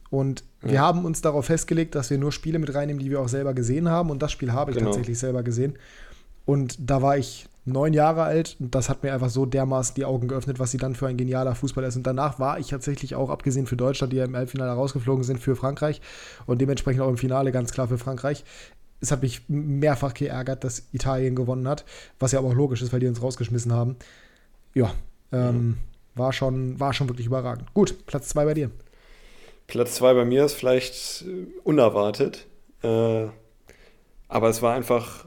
A: Und ja. wir haben uns darauf festgelegt, dass wir nur Spiele mit reinnehmen, die wir auch selber gesehen haben. Und das Spiel habe ich genau. tatsächlich selber gesehen. Und da war ich neun Jahre alt und das hat mir einfach so dermaßen die Augen geöffnet, was sie dann für ein genialer Fußballer ist. Und danach war ich tatsächlich auch, abgesehen für Deutschland, die ja im Halbfinale rausgeflogen sind, für Frankreich und dementsprechend auch im Finale ganz klar für Frankreich. Es hat mich mehrfach geärgert, dass Italien gewonnen hat, was ja aber auch logisch ist, weil die uns rausgeschmissen haben. Ja, ähm, mhm. war, schon, war schon wirklich überragend. Gut, Platz zwei bei dir.
B: Platz zwei bei mir ist vielleicht äh, unerwartet. Äh, aber es war einfach,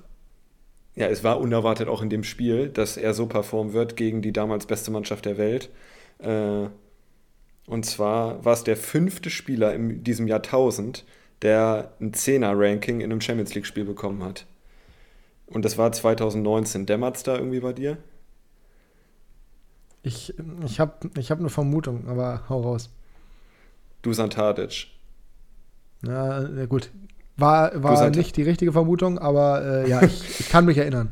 B: ja, es war unerwartet auch in dem Spiel, dass er so performen wird gegen die damals beste Mannschaft der Welt. Äh, und zwar war es der fünfte Spieler in diesem Jahrtausend, der ein Zehner-Ranking in einem Champions League-Spiel bekommen hat. Und das war 2019. Dämmert es da irgendwie bei dir?
A: Ich, ich habe ich hab eine Vermutung, aber hau raus.
B: Dusan Tadic.
A: Na, ja, gut. War, war nicht die richtige Vermutung, aber äh, ja, ich, *laughs* ich, kann mich erinnern.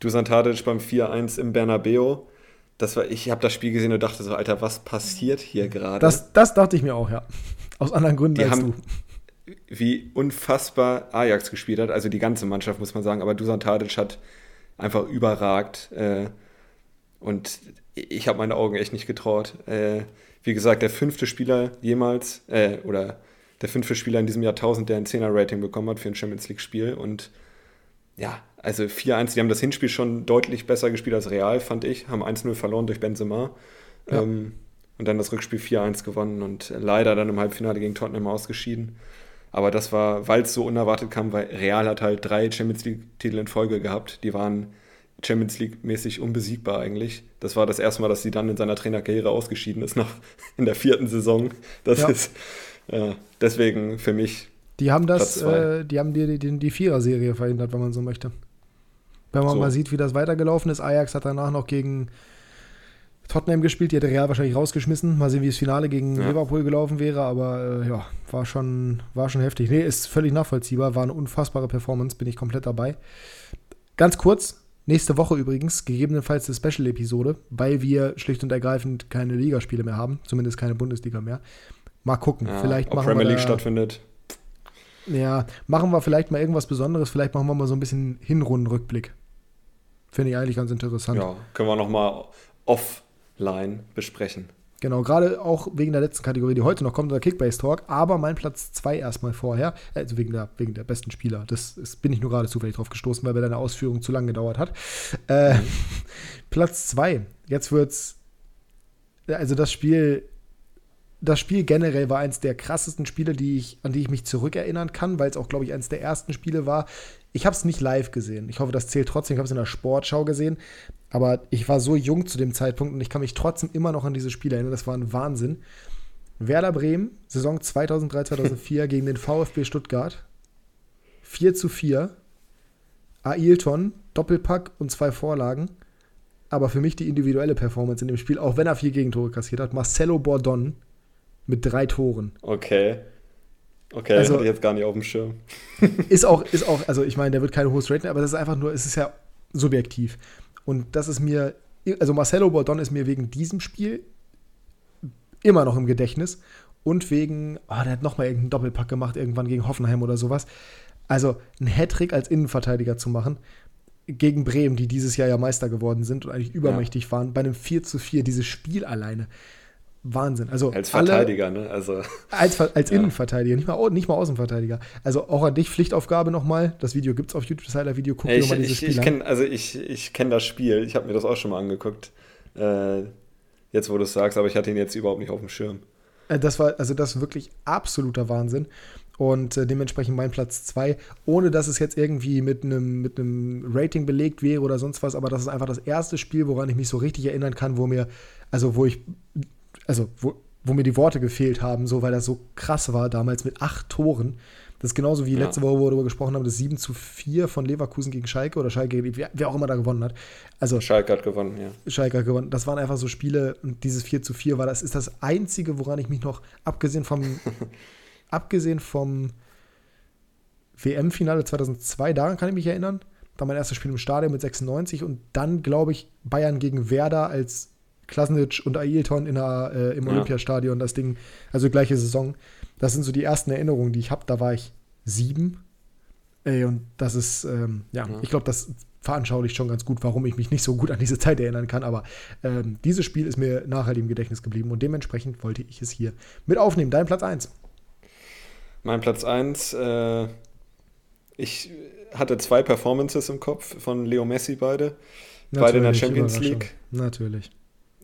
B: Dusan Tadic beim 4-1 im Bernabeo. Das war, ich habe das Spiel gesehen und dachte so, Alter, was passiert hier gerade?
A: Das, das dachte ich mir auch, ja. Aus anderen Gründen
B: die als haben, du. Wie unfassbar Ajax gespielt hat, also die ganze Mannschaft, muss man sagen, aber Dusan Tadic hat einfach überragt. Äh, und ich habe meine Augen echt nicht getraut. Äh, wie gesagt, der fünfte Spieler jemals, äh, oder der fünfte Spieler in diesem Jahrtausend, der ein 10er-Rating bekommen hat für ein Champions League-Spiel. Und ja, also 4-1, die haben das Hinspiel schon deutlich besser gespielt als Real, fand ich. Haben 1-0 verloren durch Benzema. Ja. Ähm, und dann das Rückspiel 4-1 gewonnen und leider dann im Halbfinale gegen Tottenham ausgeschieden. Aber das war, weil es so unerwartet kam, weil Real hat halt drei Champions League-Titel in Folge gehabt. Die waren Champions League-mäßig unbesiegbar eigentlich. Das war das erste Mal, dass sie dann in seiner Trainerkarriere ausgeschieden ist, *laughs* nach in der vierten Saison. Das ja. ist äh, deswegen für mich.
A: Die haben das, äh, die haben die, die, die Vierer-Serie verhindert, wenn man so möchte. Wenn man so. mal sieht, wie das weitergelaufen ist. Ajax hat danach noch gegen Tottenham gespielt, die hätte Real wahrscheinlich rausgeschmissen. Mal sehen, wie das Finale gegen ja. Liverpool gelaufen wäre, aber äh, ja, war schon, war schon heftig. Nee, ist völlig nachvollziehbar, war eine unfassbare Performance, bin ich komplett dabei. Ganz kurz, Nächste Woche übrigens, gegebenenfalls eine Special-Episode, weil wir schlicht und ergreifend keine Ligaspiele mehr haben, zumindest keine Bundesliga mehr. Mal gucken, ja, vielleicht machen
B: Premier
A: wir
B: League stattfindet.
A: Ja, machen wir vielleicht mal irgendwas Besonderes, vielleicht machen wir mal so ein bisschen Hinrundenrückblick. Finde ich eigentlich ganz interessant.
B: Ja, können wir nochmal offline besprechen.
A: Genau, gerade auch wegen der letzten Kategorie, die heute noch kommt, der Kickbase Talk, aber mein Platz 2 erstmal vorher, also wegen der, wegen der besten Spieler. Das ist, bin ich nur gerade zufällig drauf gestoßen, weil bei deiner Ausführung zu lang gedauert hat. Äh, mhm. *laughs* Platz 2, jetzt wird's, also das Spiel, das Spiel generell war eins der krassesten Spiele, die ich, an die ich mich zurückerinnern kann, weil es auch, glaube ich, eins der ersten Spiele war. Ich habe es nicht live gesehen. Ich hoffe, das zählt trotzdem. Ich habe es in der Sportschau gesehen. Aber ich war so jung zu dem Zeitpunkt und ich kann mich trotzdem immer noch an diese Spiele erinnern. Das war ein Wahnsinn. Werder Bremen, Saison 2003, 2004 *laughs* gegen den VfB Stuttgart. 4 zu 4. Ailton, Doppelpack und zwei Vorlagen. Aber für mich die individuelle Performance in dem Spiel, auch wenn er vier Gegentore kassiert hat. Marcelo Bordon mit drei Toren.
B: Okay. Okay, also, hatte ich jetzt gar nicht auf dem Schirm. *laughs*
A: ist auch, ist auch, also ich meine, der wird keine hohes Rating, aber das ist einfach nur, es ist ja subjektiv. Und das ist mir, also Marcelo Bordon ist mir wegen diesem Spiel immer noch im Gedächtnis und wegen, oh, der hat nochmal irgendeinen Doppelpack gemacht, irgendwann gegen Hoffenheim oder sowas. Also ein Hattrick als Innenverteidiger zu machen, gegen Bremen, die dieses Jahr ja Meister geworden sind und eigentlich übermächtig ja. waren, bei einem 4 zu 4, dieses Spiel alleine. Wahnsinn. Also
B: als Verteidiger, alle, ne? Also, *laughs*
A: als, als ja. Innenverteidiger, nicht mal, nicht mal Außenverteidiger. Also auch an dich Pflichtaufgabe nochmal. Das Video gibt es auf YouTube, das Highlight-Video.
B: Guck hey, dir mal dieses Spiel ich an. Kenn, also ich, ich kenne das Spiel. Ich habe mir das auch schon mal angeguckt. Äh, jetzt, wo du es sagst, aber ich hatte ihn jetzt überhaupt nicht auf dem Schirm.
A: Äh, das war, also das wirklich absoluter Wahnsinn. Und äh, dementsprechend mein Platz 2, ohne dass es jetzt irgendwie mit einem mit Rating belegt wäre oder sonst was, aber das ist einfach das erste Spiel, woran ich mich so richtig erinnern kann, wo mir, also wo ich also wo, wo mir die Worte gefehlt haben, so weil das so krass war damals mit acht Toren. Das ist genauso wie ja. letzte Woche, wo wir darüber gesprochen haben, das 7 zu 4 von Leverkusen gegen Schalke oder Schalke, wer, wer, auch immer da gewonnen hat. Also,
B: Schalke hat gewonnen, ja.
A: Schalke hat gewonnen. Das waren einfach so Spiele und dieses 4 zu 4 war, das ist das Einzige, woran ich mich noch, abgesehen vom, *laughs* abgesehen vom WM-Finale 2002, daran kann ich mich erinnern. Da mein erstes Spiel im Stadion mit 96 und dann, glaube ich, Bayern gegen Werder als Klasnic und Ailton in der, äh, im ja. Olympiastadion, das Ding, also gleiche Saison. Das sind so die ersten Erinnerungen, die ich habe. Da war ich sieben. Ey, und das ist, ähm, ja, ja, ich glaube, das veranschaulicht schon ganz gut, warum ich mich nicht so gut an diese Zeit erinnern kann. Aber ähm, dieses Spiel ist mir nachhaltig im Gedächtnis geblieben und dementsprechend wollte ich es hier mit aufnehmen. Dein Platz 1.
B: Mein Platz 1, äh, ich hatte zwei Performances im Kopf von Leo Messi beide. Natürlich, beide in der Champions League.
A: Natürlich.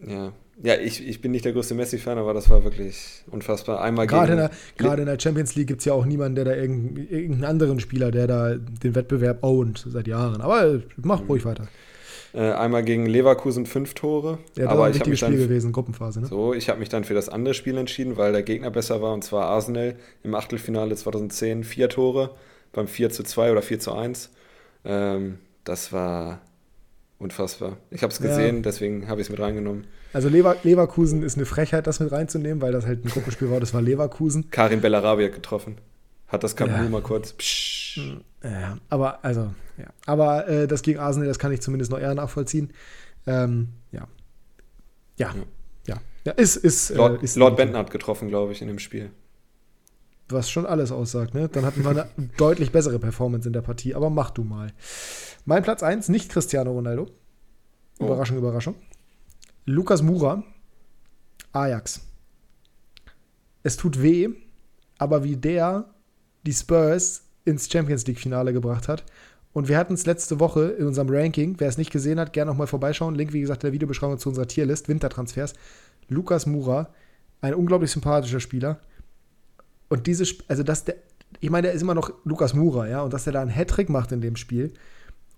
B: Ja, ja ich, ich bin nicht der größte Messi-Fan, aber das war wirklich unfassbar. Einmal
A: gerade in der, Gerade in der Champions League gibt es ja auch niemanden, der da irgendeinen, irgendeinen anderen Spieler, der da den Wettbewerb ownt seit Jahren. Aber mach ruhig mhm. weiter.
B: Äh, einmal gegen Leverkusen fünf Tore.
A: Ja, das aber war ein wichtiges Spiel gewesen, Gruppenphase. Ne?
B: So, ich habe mich dann für das andere Spiel entschieden, weil der Gegner besser war, und zwar Arsenal im Achtelfinale 2010, vier Tore beim 4 zu 2 oder 4 zu 1. Ähm, das war unfassbar. Ich habe es gesehen, ja. deswegen habe ich es mit reingenommen.
A: Also Lever Leverkusen ist eine Frechheit, das mit reinzunehmen, weil das halt ein Gruppenspiel war, das war Leverkusen.
B: Karim Bellarabi hat getroffen. Hat das Kampf ja. mal kurz. Psch.
A: Ja, aber also, ja. Aber äh, das gegen Arsenal, das kann ich zumindest noch eher nachvollziehen. Ähm, ja. ja. Ja. Ja. Ist, ist,
B: Lord,
A: äh, ist
B: Lord Benton hat getroffen, glaube ich, in dem Spiel.
A: Was schon alles aussagt, ne? Dann hatten wir eine *laughs* deutlich bessere Performance in der Partie, aber mach du mal. Mein Platz 1, nicht Cristiano Ronaldo. Überraschung, oh. Überraschung. Lukas Mura, Ajax. Es tut weh, aber wie der die Spurs ins Champions League-Finale gebracht hat. Und wir hatten es letzte Woche in unserem Ranking. Wer es nicht gesehen hat, gerne nochmal vorbeischauen. Link, wie gesagt, in der Videobeschreibung zu unserer Tierlist, Wintertransfers. Lukas Mura, ein unglaublich sympathischer Spieler. Und diese, also dass der, ich meine, der ist immer noch Lukas Mura, ja, und dass er da einen Hattrick macht in dem Spiel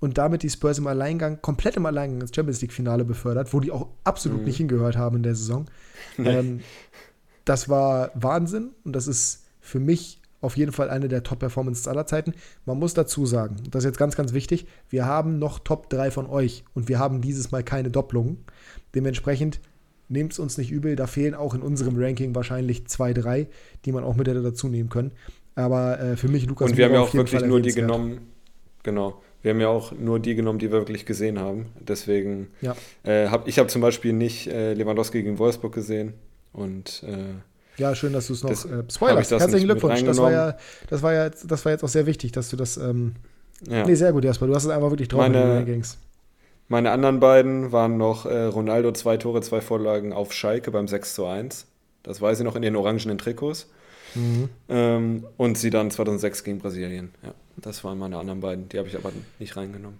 A: und damit die Spurs im Alleingang, komplett im Alleingang ins Champions League-Finale befördert, wo die auch absolut mhm. nicht hingehört haben in der Saison. *laughs* Ähm, das war Wahnsinn und das ist für mich auf jeden Fall eine der Top-Performances aller Zeiten. Man muss dazu sagen, das ist jetzt ganz, ganz wichtig, wir haben noch Top 3 von euch und wir haben dieses Mal keine Doppelungen. Dementsprechend nehmt es uns nicht übel, da fehlen auch in unserem Ranking wahrscheinlich zwei, drei, die man auch mit hätte dazu nehmen können. Aber äh, für mich Lukas
B: Und wir haben ja auch wirklich nur die genommen, genau. Wir haben ja auch nur die genommen, die wir wirklich gesehen haben. Deswegen
A: ja.
B: äh, habe ich habe zum Beispiel nicht äh, Lewandowski gegen Wolfsburg gesehen und äh,
A: ja, schön, dass du es noch. Das, äh, Spoiler, herzlichen Glückwunsch. Das war, ja, das, war ja, das war jetzt auch sehr wichtig, dass du das. Ähm, ja. Nee, sehr gut, Jasper. Du hast es einfach wirklich drauf
B: meine, in den Rankings. Meine anderen beiden waren noch äh, Ronaldo, zwei Tore, zwei Vorlagen auf Schalke beim 6 zu 1. Das weiß ich noch in den orangenen Trikots. Mhm. Ähm, und sie dann 2006 gegen Brasilien. Ja, das waren meine anderen beiden. Die habe ich aber nicht reingenommen.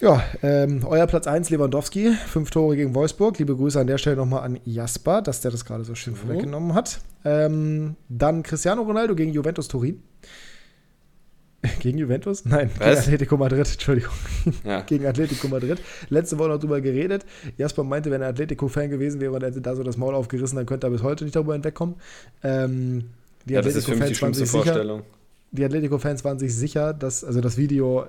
A: Ja, ähm, euer Platz 1 Lewandowski, fünf Tore gegen Wolfsburg. Liebe Grüße an der Stelle nochmal an Jasper, dass der das gerade so schön mhm. vorweggenommen hat. Ähm, dann Cristiano Ronaldo gegen Juventus Turin. *laughs* Gegen Juventus? Nein, Was? gegen Atletico Madrid, Entschuldigung. Ja. *laughs* gegen Atletico Madrid. Letzte Woche noch drüber geredet. Jasper meinte, wenn er Atletico-Fan gewesen wäre und hätte da so das Maul aufgerissen, dann könnte er bis heute nicht darüber hinwegkommen. Ähm,
B: die ja, Atletico-Fans waren sich sicher.
A: Die Atletico-Fans waren sich sicher, dass, also das Video,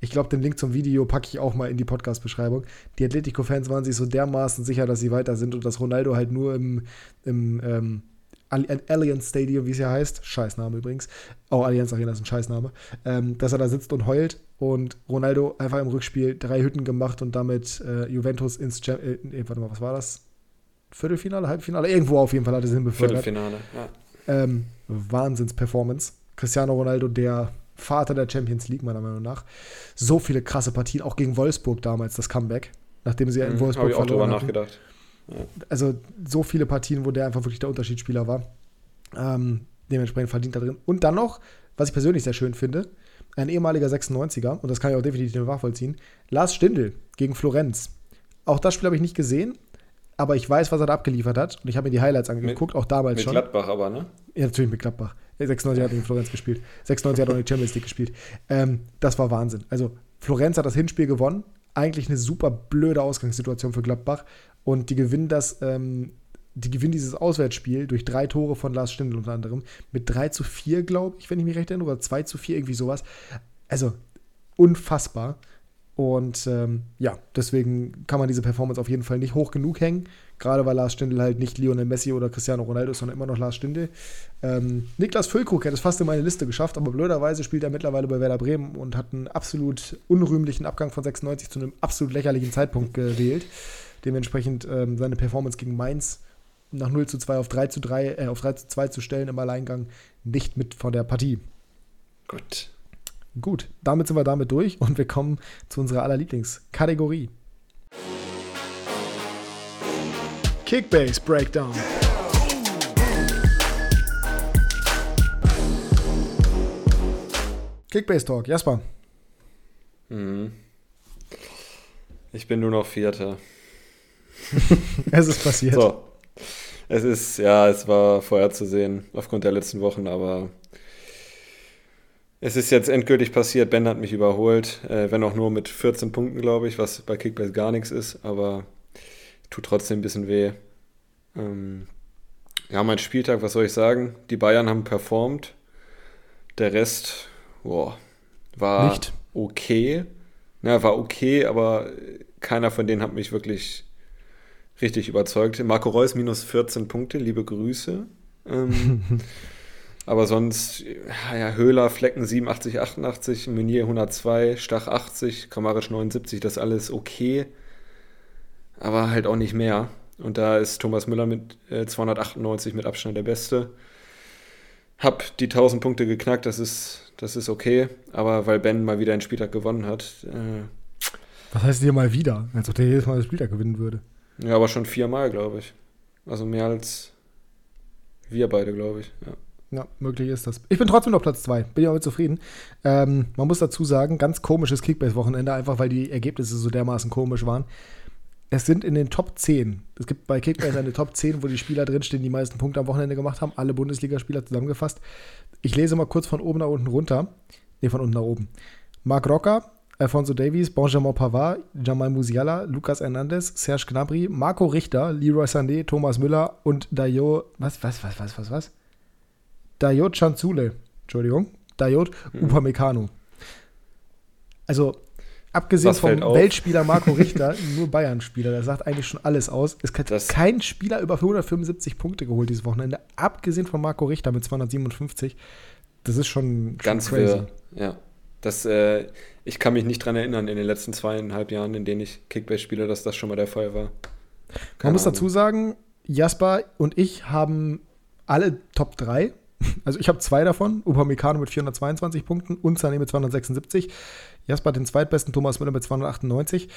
A: ich glaube, den Link zum Video packe ich auch mal in die Podcast-Beschreibung. Die Atletico-Fans waren sich so dermaßen sicher, dass sie weiter sind und dass Ronaldo halt nur im, im ähm, Allianz Stadium, wie es ja heißt, Scheißname übrigens, auch Allianz Arena ist ein Scheißname, ähm, dass er da sitzt und heult und Ronaldo einfach im Rückspiel drei Hütten gemacht und damit äh, Juventus ins, Jam äh, warte mal, was war das? Viertelfinale, Halbfinale, irgendwo auf jeden Fall hat er es hinbefördert.
B: Viertelfinale, ja.
A: Ähm, Wahnsinns-Performance. Cristiano Ronaldo, der Vater der Champions League, meiner Meinung nach. So viele krasse Partien, auch gegen Wolfsburg damals, das Comeback, nachdem sie ja in
B: Mhm,
A: Wolfsburg
B: Habe ich auch drüber
A: verloren hatten. Also so viele Partien, wo der einfach wirklich der Unterschiedsspieler war. Ähm, dementsprechend verdient da drin. Und dann noch, was ich persönlich sehr schön finde, ein ehemaliger 96er, und das kann ich auch definitiv nachvollziehen, Lars Stindl gegen Florenz. Auch das Spiel habe ich nicht gesehen, aber ich weiß, was er da abgeliefert hat. Und ich habe mir die Highlights angeguckt, auch damals
B: Mit
A: schon.
B: Gladbach aber, ne?
A: Ja, natürlich mit Gladbach. Ja, 96 hat er gegen Florenz gespielt. 96 hat auch in die Champions League gespielt. Ähm, das war Wahnsinn. Also, Florenz hat das Hinspiel gewonnen. Eigentlich eine super blöde Ausgangssituation für Gladbach. Und die gewinnen das, ähm, die gewinnen dieses Auswärtsspiel durch drei Tore von Lars Stindl unter anderem. Mit 3 zu 4, glaube ich, wenn ich mich recht erinnere, oder 2 zu 4, irgendwie sowas. Also, unfassbar. Und ähm, ja, deswegen kann man diese Performance auf jeden Fall nicht hoch genug hängen. Gerade weil Lars Stindl halt nicht Lionel Messi oder Cristiano Ronaldo ist, sondern immer noch Lars Stindl. Ähm, Niklas Füllkrug hätte es fast in meine Liste geschafft, aber blöderweise spielt er mittlerweile bei Werder Bremen und hat einen absolut unrühmlichen Abgang von 96 zu einem absolut lächerlichen Zeitpunkt gewählt. Dementsprechend ähm, seine Performance gegen Mainz nach 0 zu 2 auf 3 zu 3, äh, auf 3 zu 2 zu stellen im Alleingang nicht mit von der Partie.
B: Gut.
A: Gut, damit sind wir damit durch und wir kommen zu unserer allerlieblingskategorie. Kickbase Breakdown. Kickbase Talk, Jasper.
B: Mhm. Ich bin nur noch Vierter. *laughs*
A: Es ist passiert.
B: So. Es ist, ja, es war vorherzusehen aufgrund der letzten Wochen, aber es ist jetzt endgültig passiert. Ben hat mich überholt, äh, wenn auch nur mit 14 Punkten, glaube ich, was bei Kickbase gar nichts ist, aber tut trotzdem ein bisschen weh. Ähm, ja, mein Spieltag, was soll ich sagen? Die Bayern haben performt. Der Rest, boah, war
A: Nicht.
B: okay. Na, war okay, aber keiner von denen hat mich wirklich richtig überzeugt. Marco Reus minus 14 Punkte, liebe Grüße. Ähm, *laughs* aber sonst, ja, Höhler, Flecken 87, 88, Meunier 102, Stach 80, Kramaric 79, das alles okay. Aber halt auch nicht mehr. Und da ist Thomas Müller mit äh, 298 mit Abstand der Beste. Hab die 1000 Punkte geknackt, das ist, das ist okay. Aber weil Ben mal wieder einen Spieltag gewonnen hat, äh,
A: Was heißt hier mal wieder? Als ob der jedes Mal das Spiel da gewinnen würde.
B: Ja, aber schon viermal, glaube ich. Also mehr als wir beide, glaube ich. Ja.
A: Ja, möglich ist das. Ich bin trotzdem noch Platz 2. Bin ja damit zufrieden. Ähm, man muss dazu sagen, ganz komisches Kickbase-Wochenende, einfach weil die Ergebnisse so dermaßen komisch waren. Es sind in den Top 10. Es gibt bei Kickbase eine Top 10, wo die Spieler drinstehen, die die meisten Punkte am Wochenende gemacht haben. Alle Bundesligaspieler zusammengefasst. Ich lese mal kurz von oben nach unten runter. Ne, von unten nach oben. Marc Rocker, Alfonso Davies, Benjamin Pavard, Jamal Musiala, Lucas Hernandez, Serge Gnabry, Marco Richter, Leroy Sané, Thomas Müller und Dayo. Was, was, was, was, was, was? Dayot Chanzule, Entschuldigung, Dayot
B: Mhm.
A: Upamecano. Also, abgesehen
B: Was
A: vom? Weltspieler Marco *laughs* Richter, nur Bayern-Spieler, der sagt eigentlich schon alles aus. Es hat
B: Das-
A: kein Spieler über 175 Punkte geholt dieses Wochenende, abgesehen von Marco Richter mit 257. Das ist schon, schon
B: Ganz wirr. Ja. Das, äh, ich kann mich nicht dran erinnern in den letzten zweieinhalb Jahren, in denen ich Kickbase spiele, dass das schon mal der Fall war.
A: Man
B: Keine
A: muss
B: Ahnung.
A: dazu sagen, Jasper und ich haben alle Top 3. Also ich habe zwei davon, Upamecano mit 422 Punkten und Sané mit 276. Jasper hat den zweitbesten, Thomas Müller mit 298.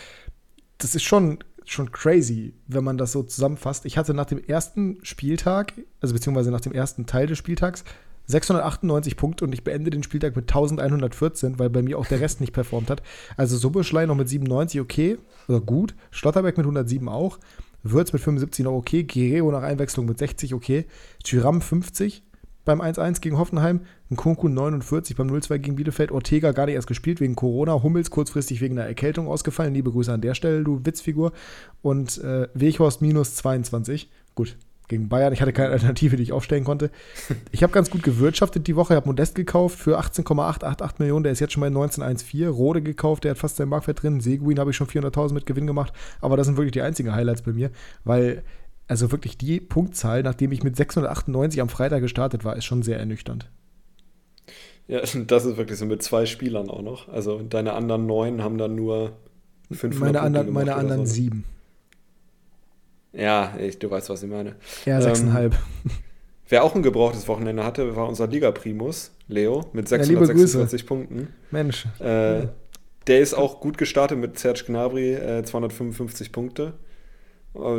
A: Das ist schon, schon crazy, wenn man das so zusammenfasst. Ich hatte nach dem ersten Spieltag, also beziehungsweise nach dem ersten Teil des Spieltags, 698 Punkte und ich beende den Spieltag mit 1114, weil bei mir auch der Rest nicht performt hat. Also Subbeschlei noch mit 97 okay, oder gut. Schlotterbeck mit 107 auch. Würz mit 75 noch okay. Guerrero nach Einwechslung mit 60 okay. Tyram 50 beim 1-1 gegen Hoffenheim. Nkunku 49 beim 0-2 gegen Bielefeld. Ortega gar nicht erst gespielt wegen Corona. Hummels kurzfristig wegen einer Erkältung ausgefallen. Liebe Grüße an der Stelle, du Witzfigur. Und äh, Weghorst minus 22. Gut, gegen Bayern. Ich hatte keine Alternative, die ich aufstellen konnte. Ich habe ganz gut gewirtschaftet die Woche. Ich habe Modest gekauft für 18,888 Millionen. Der ist jetzt schon bei 19,14. Rode gekauft, der hat fast seinen Marktwert drin. Seguin habe ich schon 400.000 mit Gewinn gemacht. Aber das sind wirklich die einzigen Highlights bei mir, weil also wirklich die Punktzahl, nachdem ich mit 698 am Freitag gestartet war, ist schon sehr ernüchternd.
B: Ja, das ist wirklich so mit zwei Spielern auch noch. Also deine anderen neun haben dann nur
A: 500 meine anderen, meine anderen so. sieben.
B: Ja, ich, du weißt, was ich meine.
A: Ja, sechseinhalb. Ähm,
B: wer auch ein gebrauchtes Wochenende hatte, war unser Liga-Primus, Leo, mit 646 ja, Punkten.
A: Mensch.
B: Äh, ja. Der ist auch gut gestartet mit Serge Gnabry, äh, 255 Punkte.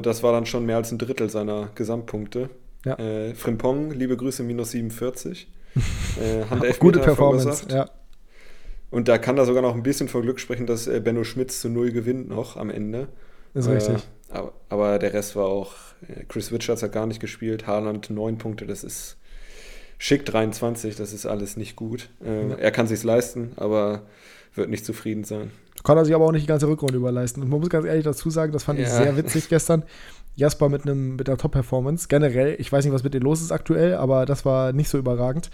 B: Das war dann schon mehr als ein Drittel seiner Gesamtpunkte. Ja. Äh, Frimpong, liebe Grüße, minus 47. *laughs*
A: äh, Gute Performance, ja.
B: Und da kann da sogar noch ein bisschen vor Glück sprechen, dass äh, Benno Schmitz zu null gewinnt noch am Ende.
A: Ist äh, richtig.
B: Aber, aber, der Rest war auch, äh, Chris Richards hat gar nicht gespielt, Haaland neun Punkte, das ist schick 23, das ist alles nicht gut. Äh, ja. Er kann sich's leisten, aber wird nicht zufrieden sein.
A: Kann er sich aber auch nicht die ganze Rückrunde überleisten. Und man muss ganz ehrlich dazu sagen, das fand ja. ich sehr witzig *laughs* gestern. Jasper mit, einem, mit einer Top-Performance. Generell, ich weiß nicht, was mit dir los ist aktuell, aber das war nicht so überragend.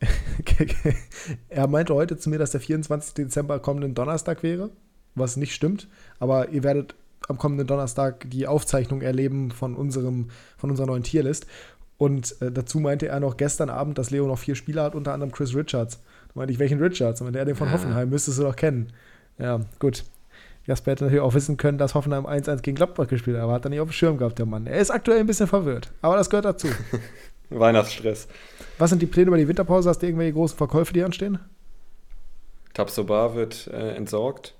A: *laughs* er meinte heute zu mir, dass der 24. Dezember kommenden Donnerstag wäre, was nicht stimmt. Aber ihr werdet am kommenden Donnerstag die Aufzeichnung erleben von, unserem, von unserer neuen Tierlist. Und äh, dazu meinte er noch gestern Abend, dass Leo noch vier Spieler hat, unter anderem Chris Richards. Da meinte ich, welchen Richards? Und der den von Hoffenheim müsstest du doch kennen. Ja, gut. Jasper hätte natürlich auch wissen können, dass Hoffenheim 1-1 gegen Gladbach gespielt hat, aber hat er nicht auf dem Schirm gehabt, der Mann. Er ist aktuell ein bisschen verwirrt, aber das gehört dazu. *laughs*
B: Weihnachtsstress.
A: Was sind die Pläne über die Winterpause? Hast du irgendwelche großen Verkäufe, die anstehen?
B: Tabsoba wird äh, entsorgt.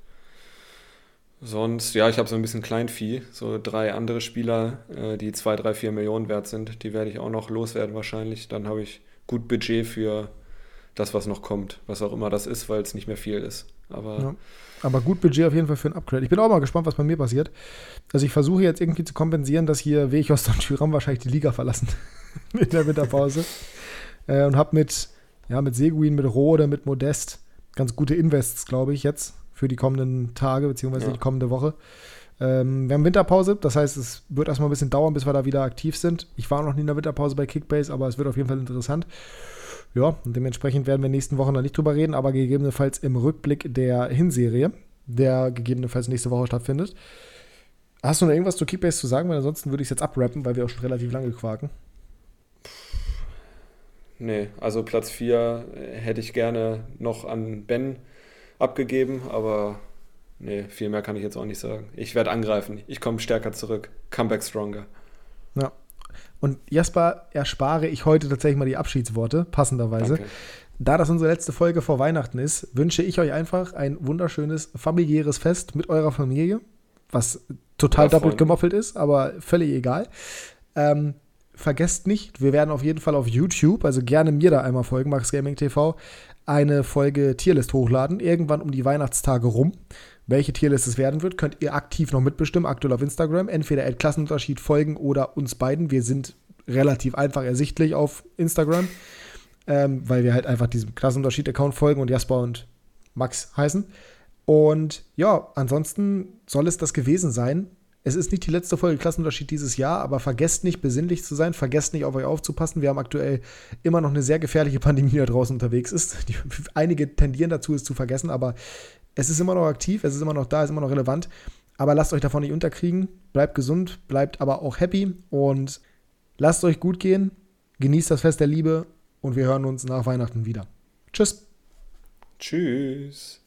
B: Sonst, ja, ich habe so ein bisschen Kleinvieh, so drei andere Spieler, äh, die zwei, drei, vier Millionen wert sind. Die werde ich auch noch loswerden wahrscheinlich. Dann habe ich gut Budget für das, was noch kommt, was auch immer das ist, weil es nicht mehr viel ist. Aber,
A: ja. Aber gut Budget auf jeden Fall für ein Upgrade. Ich bin auch mal gespannt, was bei mir passiert. Also ich versuche jetzt irgendwie zu kompensieren, dass hier Wechost und Thüram wahrscheinlich die Liga verlassen *laughs* mit der Winterpause. äh, und habe mit, ja, mit Seguin, mit Rode, mit Modest ganz gute Invests, glaube ich, jetzt für die kommenden Tage, beziehungsweise ja. die kommende Woche. Ähm, wir haben Winterpause, das heißt, es wird erstmal ein bisschen dauern, bis wir da wieder aktiv sind. Ich war noch nie in der Winterpause bei Kickbase, aber es wird auf jeden Fall interessant. Ja, und dementsprechend werden wir nächsten Wochen noch nicht drüber reden, aber gegebenenfalls im Rückblick der Hinserie, der gegebenenfalls nächste Woche stattfindet. Hast du noch irgendwas zu Keepbase zu sagen? Weil ansonsten würde ich es jetzt abrappen, weil wir auch schon relativ lange quaken.
B: Nee, also Platz 4 hätte ich gerne noch an Ben abgegeben, aber nee, viel mehr kann ich jetzt auch nicht sagen. Ich werde angreifen. Ich komme stärker zurück. Comeback stronger.
A: Ja, und Jasper erspare ich heute tatsächlich mal die Abschiedsworte, passenderweise. Danke. Da das unsere letzte Folge vor Weihnachten ist, wünsche ich euch einfach ein wunderschönes familiäres Fest mit eurer Familie, was total doppelt gemoppelt ist, aber völlig egal. Ähm, vergesst nicht, wir werden auf jeden Fall auf YouTube, also gerne mir da einmal folgen, Max Gaming TV, eine Folge Tierlist hochladen, irgendwann um die Weihnachtstage rum. Welche Tierlist es werden wird, könnt ihr aktiv noch mitbestimmen, aktuell auf Instagram. Entweder at Klassenunterschied folgen oder uns beiden. Wir sind relativ einfach ersichtlich auf Instagram, ähm, weil wir halt einfach diesem Klassenunterschied-Account folgen und Jasper und Max heißen. Und ja, ansonsten soll es das gewesen sein. Es ist nicht die letzte Folge Klassenunterschied dieses Jahr, aber vergesst nicht, besinnlich zu sein, vergesst nicht, auf euch aufzupassen. Wir haben aktuell immer noch eine sehr gefährliche Pandemie, die da draußen unterwegs ist. *laughs* Die, einige tendieren dazu, es zu vergessen, aber es ist immer noch aktiv, es ist immer noch da, es ist immer noch relevant. Aber lasst euch davon nicht unterkriegen. Bleibt gesund, bleibt aber auch happy und lasst euch gut gehen. Genießt das Fest der Liebe und wir hören uns nach Weihnachten wieder. Tschüss.
B: Tschüss.